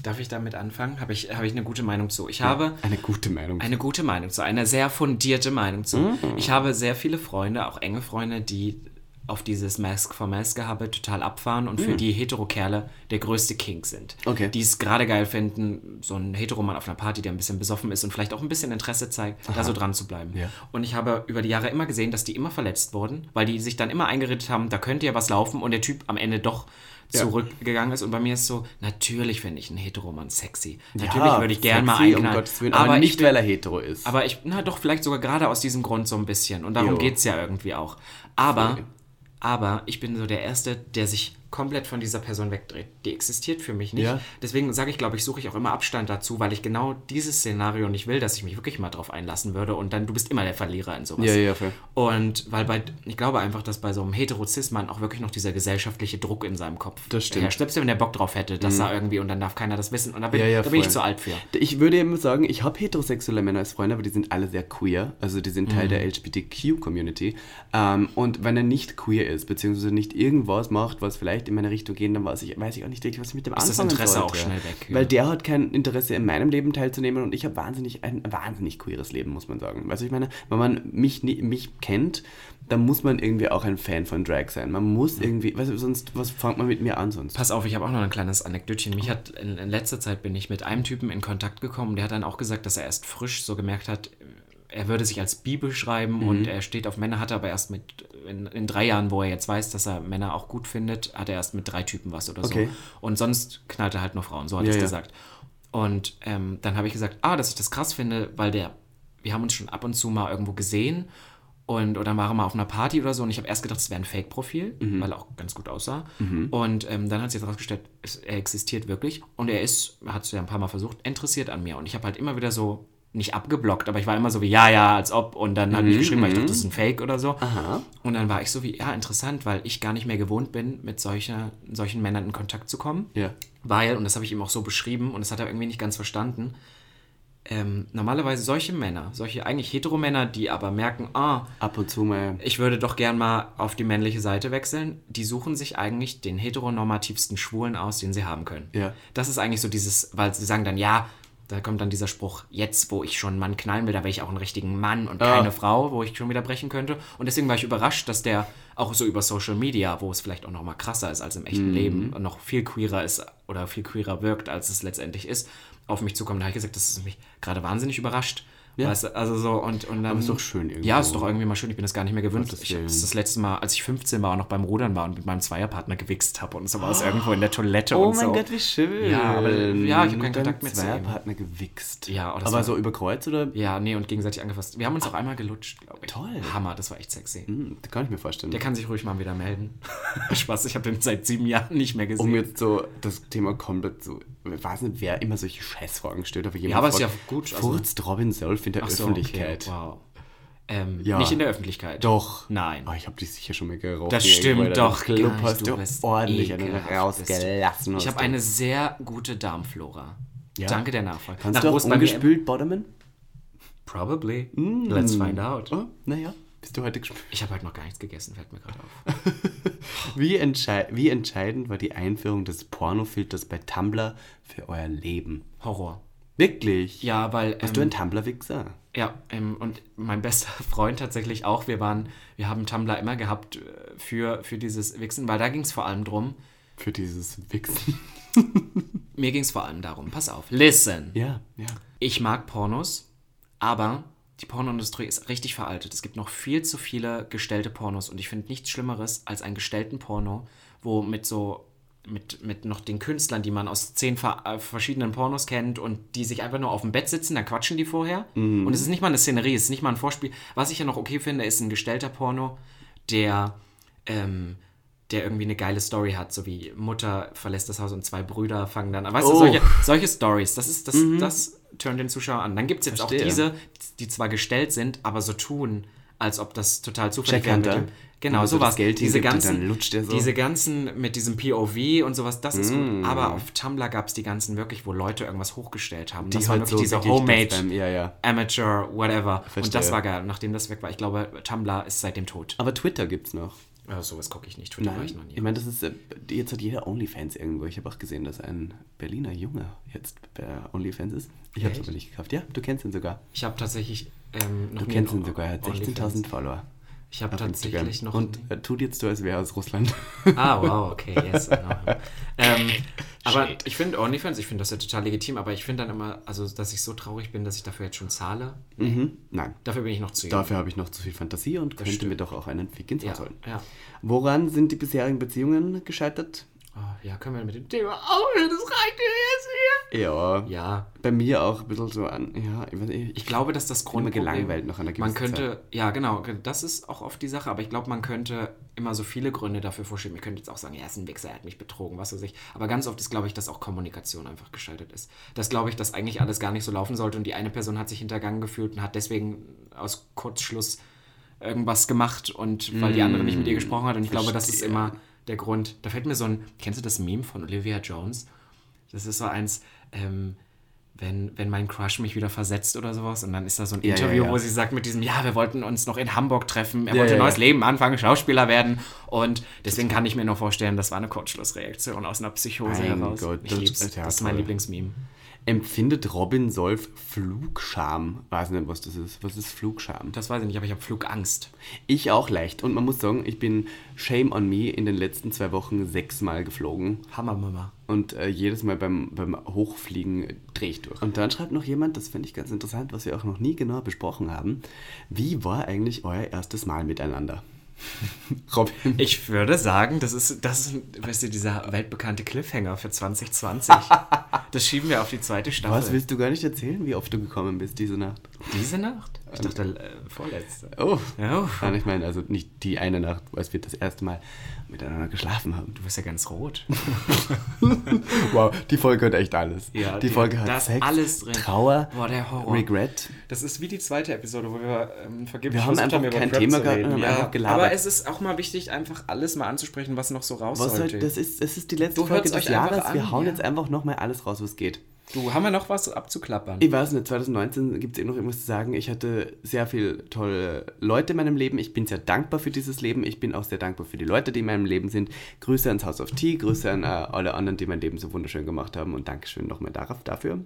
Darf ich damit anfangen? Habe ich, habe ich eine gute Meinung zu. Ich habe Eine gute Meinung. eine gute Meinung zu, eine sehr fundierte Meinung zu. Mhm. Ich habe sehr viele Freunde, auch enge Freunde, die auf dieses Mask for Mask Gehabe total abfahren und für die Hetero-Kerle der größte King sind. Mhm. Okay. Die es gerade geil finden, so ein Heteromann auf einer Party, der ein bisschen besoffen ist und vielleicht auch ein bisschen Interesse zeigt, da so dran zu bleiben. Ja. Und ich habe über die Jahre immer gesehen, dass die immer verletzt wurden, weil die sich dann immer eingeredet haben, da könnte ja was laufen und der Typ am Ende doch Ja. zurückgegangen ist. Und bei mir ist so, natürlich finde ich einen Heteromann sexy. Natürlich Ja, würde ich gerne mal einknallen. Um Gottes Willen, aber, ich nicht, weil er hetero ist. aber ich, na doch, vielleicht sogar gerade aus diesem Grund so ein bisschen. Und darum Jo. geht es ja irgendwie auch. Aber, aber ich bin so der Erste, der sich komplett von dieser Person wegdreht. Die existiert für mich nicht. Ja. Deswegen sage ich, glaube ich, suche ich auch immer Abstand dazu, weil ich genau dieses Szenario nicht will, dass ich mich wirklich mal drauf einlassen würde und dann, du bist immer der Verlierer in sowas. Ja, ja, voll. Und weil bei, ich glaube einfach, dass bei so einem Heterozismann auch wirklich noch dieser gesellschaftliche Druck in seinem Kopf Das stimmt. Mhm. herrscht. Selbst wenn der Bock drauf hätte, dass er irgendwie und dann darf keiner das wissen. Und da bin, Ja, ja, da bin ich zu alt für. Ich würde eben sagen, ich habe heterosexuelle Männer als Freunde, aber die sind alle sehr queer. Also die sind Mhm. Teil der LGBTQ-Community. Ähm, und wenn er nicht queer ist, beziehungsweise nicht irgendwas macht, was vielleicht in meine Richtung geht, dann weiß ich, weiß ich auch nicht wirklich, was ich mit dem Ist das anfangen Interesse sollte. auch schnell weg, ja. Weil der hat kein Interesse, in meinem Leben teilzunehmen und ich habe wahnsinnig, ein wahnsinnig queeres Leben, muss man sagen. Weißt du, ich meine, wenn man mich, mich kennt, dann muss man irgendwie auch ein Fan von Drag sein. Man muss irgendwie, weißt du, sonst, was fängt man mit mir an sonst? Pass auf, ich habe auch noch ein kleines Anekdötchen. Mich hat in, in letzter Zeit bin ich mit einem Typen in Kontakt gekommen, der hat dann auch gesagt, dass er erst frisch so gemerkt hat, er würde sich als bi beschreiben Mhm. und er steht auf Männer, hat aber erst mit in, in drei Jahren, wo er jetzt weiß, dass er Männer auch gut findet, hat er erst mit drei Typen was oder Okay. so. Und sonst knallt er halt nur Frauen, so hat Ja, er es gesagt. Und ähm, dann habe ich gesagt, ah, dass ich das krass finde, weil der, wir haben uns schon ab und zu mal irgendwo gesehen und oder waren mal auf einer Party oder so und ich habe erst gedacht, es wäre ein Fake-Profil, Mhm. weil er auch ganz gut aussah. Und ähm, dann hat sich herausgestellt, es- er existiert wirklich und er ist, hat es ja ein paar Mal versucht, interessiert an mir. Und ich habe halt immer wieder so, nicht abgeblockt, aber ich war immer so wie, ja, ja, als ob. Und dann hat ich geschrieben, weil ich dachte, das ist ein Fake oder so. Mhm, Aha. Und dann war ich so wie, ja, interessant, weil ich gar nicht mehr gewohnt bin, mit solcher, solchen Männern in Kontakt zu kommen. Ja. Weil, und das habe ich ihm auch so beschrieben und das hat er irgendwie nicht ganz verstanden, ähm, normalerweise solche Männer, solche eigentlich Heteromänner, die aber merken, ah, Ab und zu mal. ich würde doch gern mal auf die männliche Seite wechseln, die suchen sich eigentlich den heteronormativsten Schwulen aus, den sie haben können. Ja. Das ist eigentlich so dieses, weil sie sagen dann, ja, da kommt dann dieser Spruch, jetzt, wo ich schon einen Mann knallen will, da will ich auch einen richtigen Mann und keine Ah. Frau, wo ich schon wieder brechen könnte. Und deswegen war ich überrascht, dass der auch so über Social Media, wo es vielleicht auch noch mal krasser ist als im Mhm. echten Leben und noch viel queerer ist oder viel queerer wirkt, als es letztendlich ist, auf mich zukommt. Da habe ich gesagt, das ist mich gerade wahnsinnig überrascht. Ja. Weißt du, also so und, und dann. Aber ist doch schön irgendwo. Ja, ist doch irgendwie mal schön. Ich bin das gar nicht mehr gewöhnt. Ich habe das, das letzte Mal, als ich 15 war und noch beim Rudern war und mit meinem Zweierpartner gewichst habe und so war es irgendwo in der Toilette Oh und mein so. Gott, wie schön. Ja, aber- ja, ich hab keinen Mit Kontakt ihm. Zweierpartner gewichst. Ja, oh, aber war- so über Kreuz oder? Ja, nee, und gegenseitig angefasst. Wir haben uns auch einmal gelutscht, glaube ich. Toll. Hammer, das war echt sexy. Hm, das kann ich mir vorstellen. Der kann sich ruhig mal wieder melden. [LAUGHS] Spaß, ich habe den seit sieben Jahren nicht mehr gesehen. um jetzt so das Thema komplett so, weiß nicht, wer immer solche Scheißfragen stellt, aber jemand Ja, aber ist fragt, ja gut, also- Furzt Robin Solf in der Ach so, Öffentlichkeit? Okay, wow. Ähm, Ja. Nicht in der Öffentlichkeit. Doch. Nein. Oh, ich habe dich sicher schon mal geraucht. Das stimmt doch. Du Club gar hast Du bist ordentlich ekelhaft, rausgelassen. Ich habe eine sehr gute Darmflora. Ja? Danke der Nachfrage. Kannst Nach du auch ungespült bottomen? Probably. Let's find out. Oh, naja, bist du heute gespült? Ich habe heute noch gar nichts gegessen, fällt mir gerade auf. [LAUGHS] Wie, entschei wie entscheidend war die Einführung des Pornofilters bei Tumblr für euer Leben? Horror. Wirklich? Ja, weil. Hast du einen Tumblr-Wichser? Ja, ähm, und mein bester [LAUGHS] Freund tatsächlich auch. Wir waren, wir haben Tumblr immer gehabt äh, für, für dieses Wichsen, weil da ging es vor allem drum. Für dieses Wichsen. [LAUGHS] Mir ging es vor allem darum, pass auf, listen. Ja, ja. Ich mag Pornos, aber die Pornoindustrie ist richtig veraltet. Es gibt noch viel zu viele gestellte Pornos und ich finde nichts Schlimmeres als einen gestellten Porno, wo mit so mit, mit noch den Künstlern, die man aus zehn äh, verschiedenen Pornos kennt und die sich einfach nur auf dem Bett sitzen, dann quatschen die vorher. Und es ist nicht mal eine Szenerie, es ist nicht mal ein Vorspiel. Was ich ja noch okay finde, ist ein gestellter Porno, der, ähm, der irgendwie eine geile Story hat, so wie Mutter verlässt das Haus und zwei Brüder fangen dann an. Weißt du, Oh. solche, solche Stories, das ist, das, das turnt den Zuschauer an. Dann gibt es jetzt Verstehe. auch diese, die zwar gestellt sind, aber so tun, als ob das total zufällig wäre. Genau, Wo so sowas. Geld diese und ganzen, so. diese ganzen mit diesem POV und sowas, das ist Mm. gut. Aber auf Tumblr gab es die ganzen wirklich, wo Leute irgendwas hochgestellt haben. Die das waren halt wirklich so diese Homemade, ja, ja. Amateur, whatever. Und Verstehe. das war geil. Nachdem das weg war, ich glaube, Tumblr ist seitdem tot. Aber Twitter gibt's noch. Ja, sowas gucke ich nicht. Twitter war ich noch nie. Ich meine, das ist, äh, jetzt hat jeder OnlyFans irgendwo. Ich habe auch gesehen, dass ein Berliner Junge jetzt bei OnlyFans ist. Ich habe es aber nicht gekauft. Ja, du kennst ihn sogar. Ich habe tatsächlich ähm, noch Du kennst ihn sogar. Er hat OnlyFans. 16.000 Follower. Ich habe tatsächlich noch. Und er tut jetzt so, als wäre er aus Russland. Ah, wow, okay, yes. [LAUGHS] Ähm, aber Shit. ich finde OnlyFans, ich finde das ja total legitim, aber ich finde dann immer, also dass ich so traurig bin, dass ich dafür jetzt schon zahle. mhm. Nein. Dafür bin ich noch zu jung. Dafür habe ich noch zu viel Fantasie und könnte stimmt. mir doch auch einen Fick ins ja, holen. ja. Woran sind die bisherigen Beziehungen gescheitert? Oh, ja, können wir mit dem Thema aufhören? Das reicht mir jetzt hier. Ja. Ja, Bei mir auch ein bisschen so an. Ja, ich weiß nicht. ich glaube, dass das Grundproblem... gelangweilt nach einer Man gewissen könnte, ja genau, das ist auch oft die Sache, aber ich glaube, man könnte immer so viele Gründe dafür vorschieben. Ich könnte jetzt auch sagen, er ist ein Wichser, er hat mich betrogen, was weiß ich. Aber ganz oft ist, glaube ich, dass auch Kommunikation einfach gescheitert ist. Das glaube ich, dass eigentlich alles gar nicht so laufen sollte und die eine Person hat sich hintergangen gefühlt und hat deswegen aus Kurzschluss irgendwas gemacht und weil die andere nicht mit ihr gesprochen hat. Und ich glaube, das ist verstehe. immer der Grund. Da fällt mir so ein, kennst du das Meme von Olivia Jones? Das ist so eins, ähm, wenn, wenn mein Crush mich wieder versetzt oder sowas und dann ist da so ein Ja, ja, Interview, ja. wo sie sagt mit diesem, ja, wir wollten uns noch in Hamburg treffen, er Ja, wollte ja, ein neues ja. Leben anfangen, Schauspieler werden und deswegen kann ich mir nur vorstellen, das war eine Kurzschlussreaktion aus einer Psychose Mein heraus. Gott, ich das- lieb's, ja, das ist mein. Lieblingsmeme. Empfindet Robin Solf Flugscham? Weiß nicht, was das ist. Was ist Flugscham? Das weiß ich nicht, aber ich habe Flugangst. Ich auch leicht. Und man muss sagen, ich bin Shame on Me in den letzten zwei Wochen sechsmal geflogen. Hammermama. Und äh, jedes Mal beim, beim Hochfliegen drehe ich durch. Und dann schreibt noch jemand, das finde ich ganz interessant, was wir auch noch nie genau besprochen haben. Wie war eigentlich euer erstes Mal miteinander? [LAUGHS] Robin. Ich würde sagen, das ist, das ist, weißt du, dieser weltbekannte Cliffhanger für 2020. [LAUGHS] das schieben wir auf die zweite Staffel. Was willst du gar nicht erzählen, wie oft du gekommen bist diese Nacht? Diese Nacht? Ich dachte, äh, vorletzte. Oh. Ja, uff. Nein, ich meine, also nicht die eine Nacht, als wir das erste Mal miteinander geschlafen haben. Du bist ja ganz rot. [LAUGHS] Wow, die Folge hat echt alles. Ja, die, die- Folge hat Sex, alles drin. Trauer, Boah, der Horror. Regret. Das ist wie die zweite Episode, wo wir ähm, vergeblich Wir haben einfach über kein Prep Thema zu gehabt haben ja, einfach gelabert. Aber es ist auch mal wichtig, einfach alles mal anzusprechen, was noch so raus Was sollte. soll, das, ist, das ist die letzte Du Folge hört's des Jahres. Wir hauen ja. jetzt einfach nochmal alles raus, was geht. Du, haben wir noch was abzuklappern? Ich weiß nicht, 2019 gibt es eh noch irgendwas zu sagen. Ich hatte sehr viele tolle Leute in meinem Leben. Ich bin sehr dankbar für dieses Leben. Ich bin auch sehr dankbar für die Leute, die in meinem Leben sind. Grüße ans House of Tea, Grüße an äh, alle anderen, die mein Leben so wunderschön gemacht haben und Dankeschön nochmal darauf, dafür.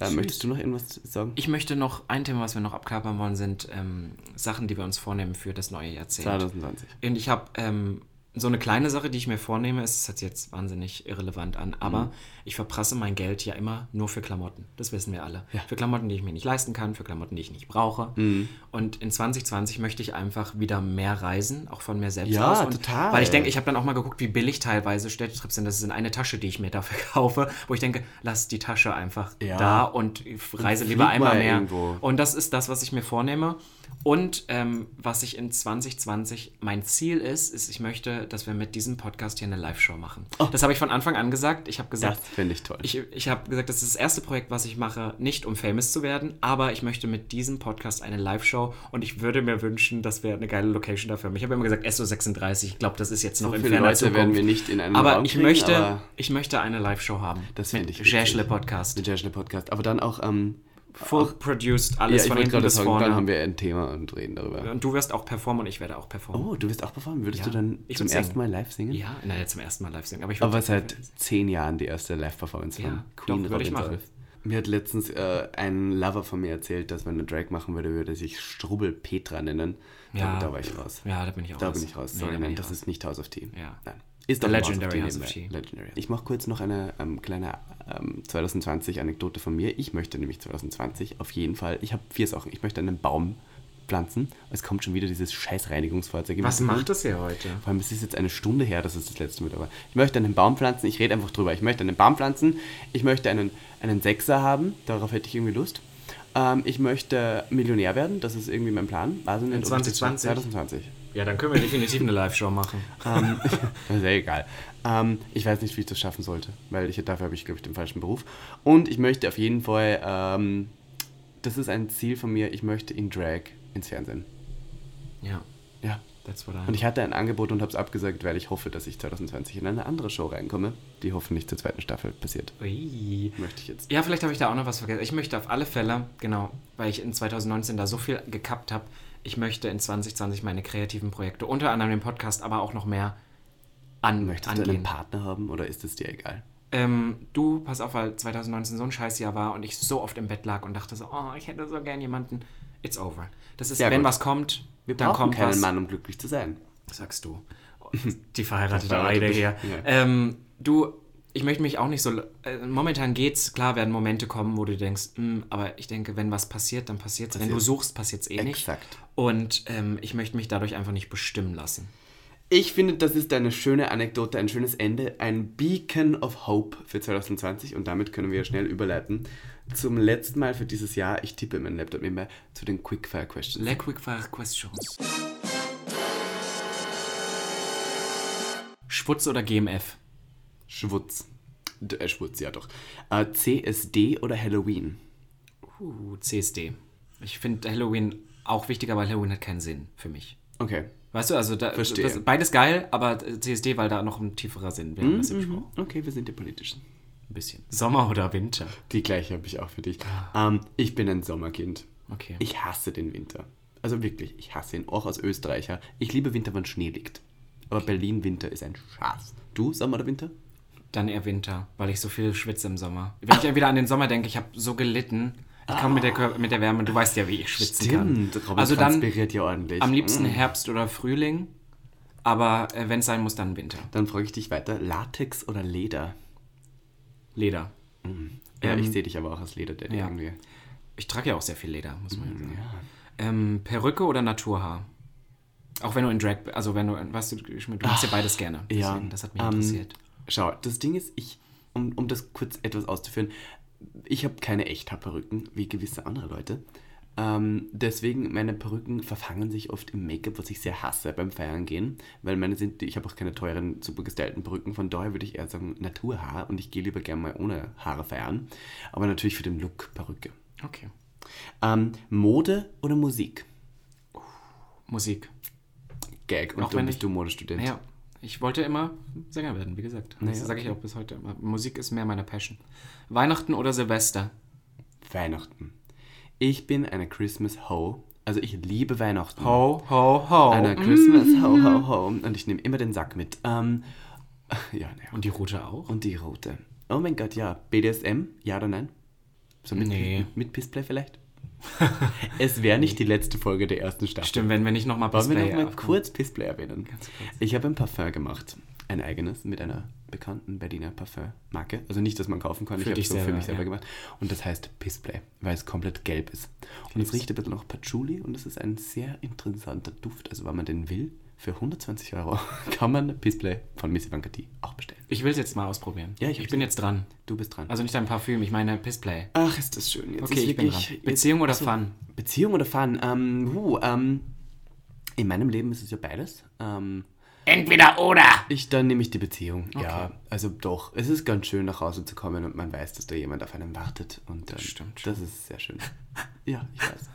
Äh, möchtest du noch irgendwas sagen? Ich möchte noch, ein Thema, was wir noch abklappern wollen, sind ähm, Sachen, die wir uns vornehmen für das neue Jahrzehnt. 2020. Und ich habe ähm, so eine kleine Sache, die ich mir vornehme, es hört sich jetzt wahnsinnig irrelevant an, aber Mhm. ich verprasse mein Geld ja immer nur für Klamotten. Das wissen wir alle. Für Klamotten, die ich mir nicht leisten kann, für Klamotten, die ich nicht brauche. Mhm. Und in 2020 möchte ich einfach wieder mehr reisen, auch von mir selbst Ja, aus. Und total. Weil ich denke, ich habe dann auch mal geguckt, wie billig teilweise Städtetrips sind. Das ist in eine Tasche, die ich mir dafür [LAUGHS] kaufe, wo ich denke, lass die Tasche einfach Ja. da und reise flieg lieber einmal mal mehr. irgendwo. Und das ist das, was ich mir vornehme. Und ähm, was ich in 2020 mein Ziel ist, ist, ich möchte, dass wir mit diesem Podcast hier eine Live-Show machen. Das habe ich von Anfang an gesagt. Ich habe gesagt, Oh. Das finde ich toll. ich, ich habe gesagt, das ist das erste Projekt, was ich mache, nicht um famous zu werden, aber ich möchte mit diesem Podcast eine Live-Show und ich würde mir wünschen, dass wir eine geile Location dafür haben. Ich habe immer gesagt, SO36, ich glaube, das ist jetzt noch so in viele ferner Leute werden Zukunft. wir nicht in einem aber Raum ich kriegen, möchte, aber ich möchte eine Live-Show haben. das mit finde ich witzig. Jashle Podcast. Mit Jashle Podcast. Aber dann auch, ähm, Full produced, ja, alles ich von hinten bis sagen, vorne. dann haben wir ein Thema und reden darüber. Und du wirst auch performen und ich werde auch performen. Oh, du wirst auch performen. Würdest Ja, du dann zum ersten singen. Mal live singen? Ja, jetzt zum ersten Mal live singen. Aber, ich Aber seit zehn Jahren die erste Live-Performance Ja, von doch, Queen würde ich Robin machen. Solf. Mir hat letztens äh, ein Lover von mir erzählt, dass wenn er Drag machen würde, würde er sich Strubbel Petra nennen. Ja. Da, da war ich raus. Ja, da bin ich auch Da raus. bin ich raus. Nee, Sorry, da nein, das raus. ist nicht House of Tea. Ja. Nein. Ist doch Legendary House of. Tea. Legendary. Ich mache kurz noch eine ähm, kleine ähm, 2020 Anekdote von mir. Ich möchte nämlich 2020 auf jeden Fall, ich habe vier Sachen. Ich möchte einen Baum pflanzen. Es kommt schon wieder dieses scheiß Reinigungsfahrzeug. Was macht das hier heute? Vor allem, es ist jetzt eine Stunde her, dass es das letzte Mal war. Ich möchte einen Baum pflanzen, ich rede einfach drüber. Ich möchte einen Baum pflanzen, ich möchte einen, einen Sechser haben, darauf hätte ich irgendwie Lust. Ähm, ich möchte Millionär werden, das ist irgendwie mein Plan. Ich das 2020? schaffe. 2020. Ja, dann können wir definitiv eine Live-Show machen. Ähm, [LAUGHS] ja egal. Ähm, ich weiß nicht, wie ich das schaffen sollte, weil ich, dafür habe ich, glaube ich, den falschen Beruf. Und ich möchte auf jeden Fall, ähm, das ist ein Ziel von mir, ich möchte in Drag ins Fernsehen. Ja, Ja. that's what I Und ich hatte ein Angebot und habe es abgesagt, weil ich hoffe, dass ich 2020 in eine andere Show reinkomme, die hoffentlich zur zweiten Staffel passiert. Ui. Möchte ich jetzt. Ja, vielleicht habe ich da auch noch was vergessen. Ich möchte auf alle Fälle, genau, weil ich in 2019 da so viel gekappt habe, ich möchte in 2020 meine kreativen Projekte, unter anderem den Podcast, aber auch noch mehr an, Möchtest du angehen. einen Partner haben oder ist es dir egal? Ähm, du, pass auf, weil 2019 so ein Scheißjahr war und ich so oft im Bett lag und dachte so, oh, ich hätte so gern jemanden. It's over. Das ist, Ja, wenn gut. was kommt, Wir dann kommt keinen was. Mann, um glücklich zu sein. Sagst du. [LAUGHS] Die verheiratete. Eide hier. Ja. Ähm, du, ich möchte mich auch nicht so. Äh, momentan geht's, klar werden Momente kommen, wo du denkst, "Hm, aber ich denke, wenn was passiert, dann passiert's. Wenn du Passiert. suchst, passiert's eh nicht. Und ähm, ich möchte mich dadurch einfach nicht bestimmen lassen. Ich finde, das ist eine schöne Anekdote, ein schönes Ende, ein Beacon of Hope für 2020 und damit können wir schnell überleiten zum letzten Mal für dieses Jahr. Ich tippe in meinen Laptop nebenbei zu den Quickfire Questions. Le Quickfire Questions. Schwutz oder GMF? Schwutz. D äh, Schwutz, ja doch. Äh, CSD oder Halloween? Uh, CSD. Ich finde Halloween auch wichtiger, weil Halloween hat keinen Sinn für mich. Okay. Weißt du, also da. Das, beides geil, aber CSD, weil da noch ein tieferer Sinn wäre. das im Spruch. Okay, wir sind die politischen. Ein bisschen. Sommer oder Winter? Die gleiche habe ich auch für dich. Ähm, ich bin ein Sommerkind. Okay. Ich hasse den Winter. Also wirklich, ich hasse ihn. Auch als Österreicher. Ich liebe Winter, wenn Schnee liegt. Aber Berlin Winter ist ein Schatz. Du, Sommer oder Winter? Dann eher Winter, weil ich so viel schwitze im Sommer. Wenn ich [LAUGHS] wieder an den Sommer denke, ich habe so gelitten. Ich komme mit, der, mit der Wärme, du weißt ja, wie ich schwitzen kann. Robin Also dann ja ordentlich. am liebsten Mm. Herbst oder Frühling, aber äh, wenn es sein muss, dann Winter. Dann frage ich dich weiter. Latex oder Leder? Leder. Ja, Ähm, ich sehe dich aber auch als Leder-Daddy ja. irgendwie. Ich trage ja auch sehr viel Leder, muss man ja sagen. Ja. Ähm, Perücke oder Naturhaar? Auch wenn du in Drag, also wenn du, weißt du, du machst ja beides gerne. Ja, Deswegen, das hat mich ähm, interessiert. Schau, das Ding ist, ich, um, um das kurz etwas auszuführen, ich habe keine Echthaarperücken, wie gewisse andere Leute. Ähm, deswegen, meine Perücken verfangen sich oft im Make-up, was ich sehr hasse beim Feiern gehen, weil meine sind, ich habe auch keine teuren, super gestylten Perücken, von daher würde ich eher sagen Naturhaar und ich gehe lieber gerne mal ohne Haare feiern, aber natürlich für den Look Perücke. Okay. Ähm, Mode oder Musik? Musik. Gag, und Auch dann wenn bist ich- du Modestudent. Ja, ich wollte immer Sänger werden, wie gesagt. Das Naja, sage ich okay. auch bis heute. immer. Musik ist mehr meine Passion. Weihnachten oder Silvester? Weihnachten. Ich bin eine Christmas Ho. Also ich liebe Weihnachten. Ho, ho, ho. Eine Christmas Ho, ho, ho. Und ich nehme immer den Sack mit. Ähm, [LAUGHS] ja, naja. Und die Route auch? Und die rote. Oh mein Gott, ja. BDSM? Ja oder nein? So mit, Nee. mit Pissplay vielleicht? [LAUGHS] es wäre nicht die letzte Folge der ersten Staffel. Stimmt, wenn wir nicht nochmal Wollen wir Display noch mal aufkommen. kurz Pissplay erwähnen? Ganz kurz. Ich habe ein Parfum gemacht. Ein eigenes mit einer bekannten Berliner Parfummarke. Also nicht, dass man kaufen kann. Für ich habe es so für mich selber ja. gemacht. Und das heißt Pissplay, weil es komplett gelb ist. Und es riecht ein bisschen nach Patchouli und es ist ein sehr interessanter Duft. Also wenn man den will, für 120 Euro [LAUGHS] kann man Pissplay von Miss Ivanka T auch bestellen. Ich will es jetzt mal ausprobieren. Ja, ich ich bin jetzt dran. Du bist dran. Also nicht dein Parfüm, ich meine Pissplay. Ach, ist das schön. Jetzt Okay, ist ich bin dran. Beziehung oder Fun? Beziehung oder Fun? Ähm, uh, ähm, in meinem Leben ist es ja beides. Ähm, Entweder oder! Ich, dann nehme ich die Beziehung. Okay. Ja, also doch. Es ist ganz schön, nach Hause zu kommen und man weiß, dass da jemand auf einem wartet. Und ähm, stimmt schon. Das ist sehr schön. [LAUGHS] ja, ich weiß.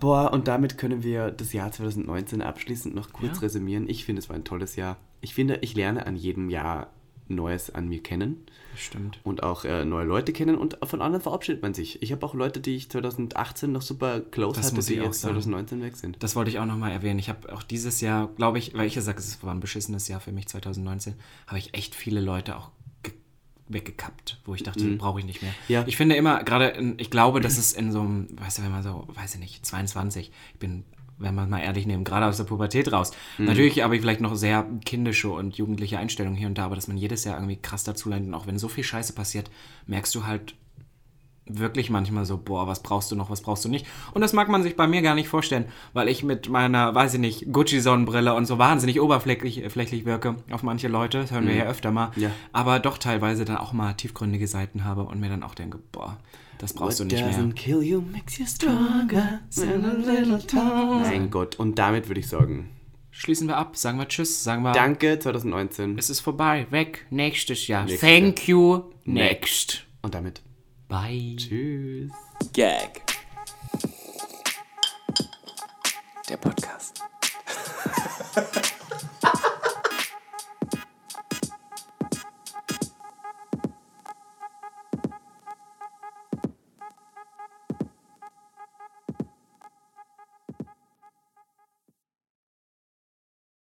Boah, und damit können wir das Jahr 2019 abschließend noch kurz Ja. resümieren. Ich finde, es war ein tolles Jahr. Ich finde, ich lerne an jedem Jahr Neues an mir kennen Stimmt. und auch äh, neue Leute kennen und von anderen verabschiedet man sich. Ich habe auch Leute, die ich 2018 noch super close Das hatte, die jetzt sagen. 2019 weg sind. Das wollte ich auch nochmal erwähnen. Ich habe auch dieses Jahr, glaube ich, weil ich ja sage, es war ein beschissenes Jahr für mich 2019, habe ich echt viele Leute auch ge weggekappt, wo ich dachte, brauche ich nicht mehr. Ja. Ich finde immer, gerade, ich glaube, dass es in so einem, weißt du, wenn man so, weiß ich nicht, 22, ich bin, wenn man mal ehrlich nehmen, gerade aus der Pubertät raus. Natürlich habe ich vielleicht noch sehr kindische und jugendliche Einstellungen hier und da, aber dass man jedes Jahr irgendwie krass dazu lernt und auch wenn so viel Scheiße passiert, merkst du halt wirklich manchmal so, boah, was brauchst du noch, was brauchst du nicht? Und das mag man sich bei mir gar nicht vorstellen, weil ich mit meiner, weiß ich nicht, Gucci-Sonnenbrille und so wahnsinnig oberflächlich flächlich wirke auf manche Leute, das hören wir ja öfter mal, Ja. aber doch teilweise dann auch mal tiefgründige Seiten habe und mir dann auch denke, boah, das brauchst du nicht mehr. kill you makes you stronger than a little time. Mein Gott, und damit würde ich sagen, Schließen wir ab, sagen wir Tschüss, sagen wir, danke 2019 es ist vorbei, weg, nächstes Jahr. Nächstes Thank you, next. und damit Bye. tschüss. Gag. Der Podcast. [LAUGHS]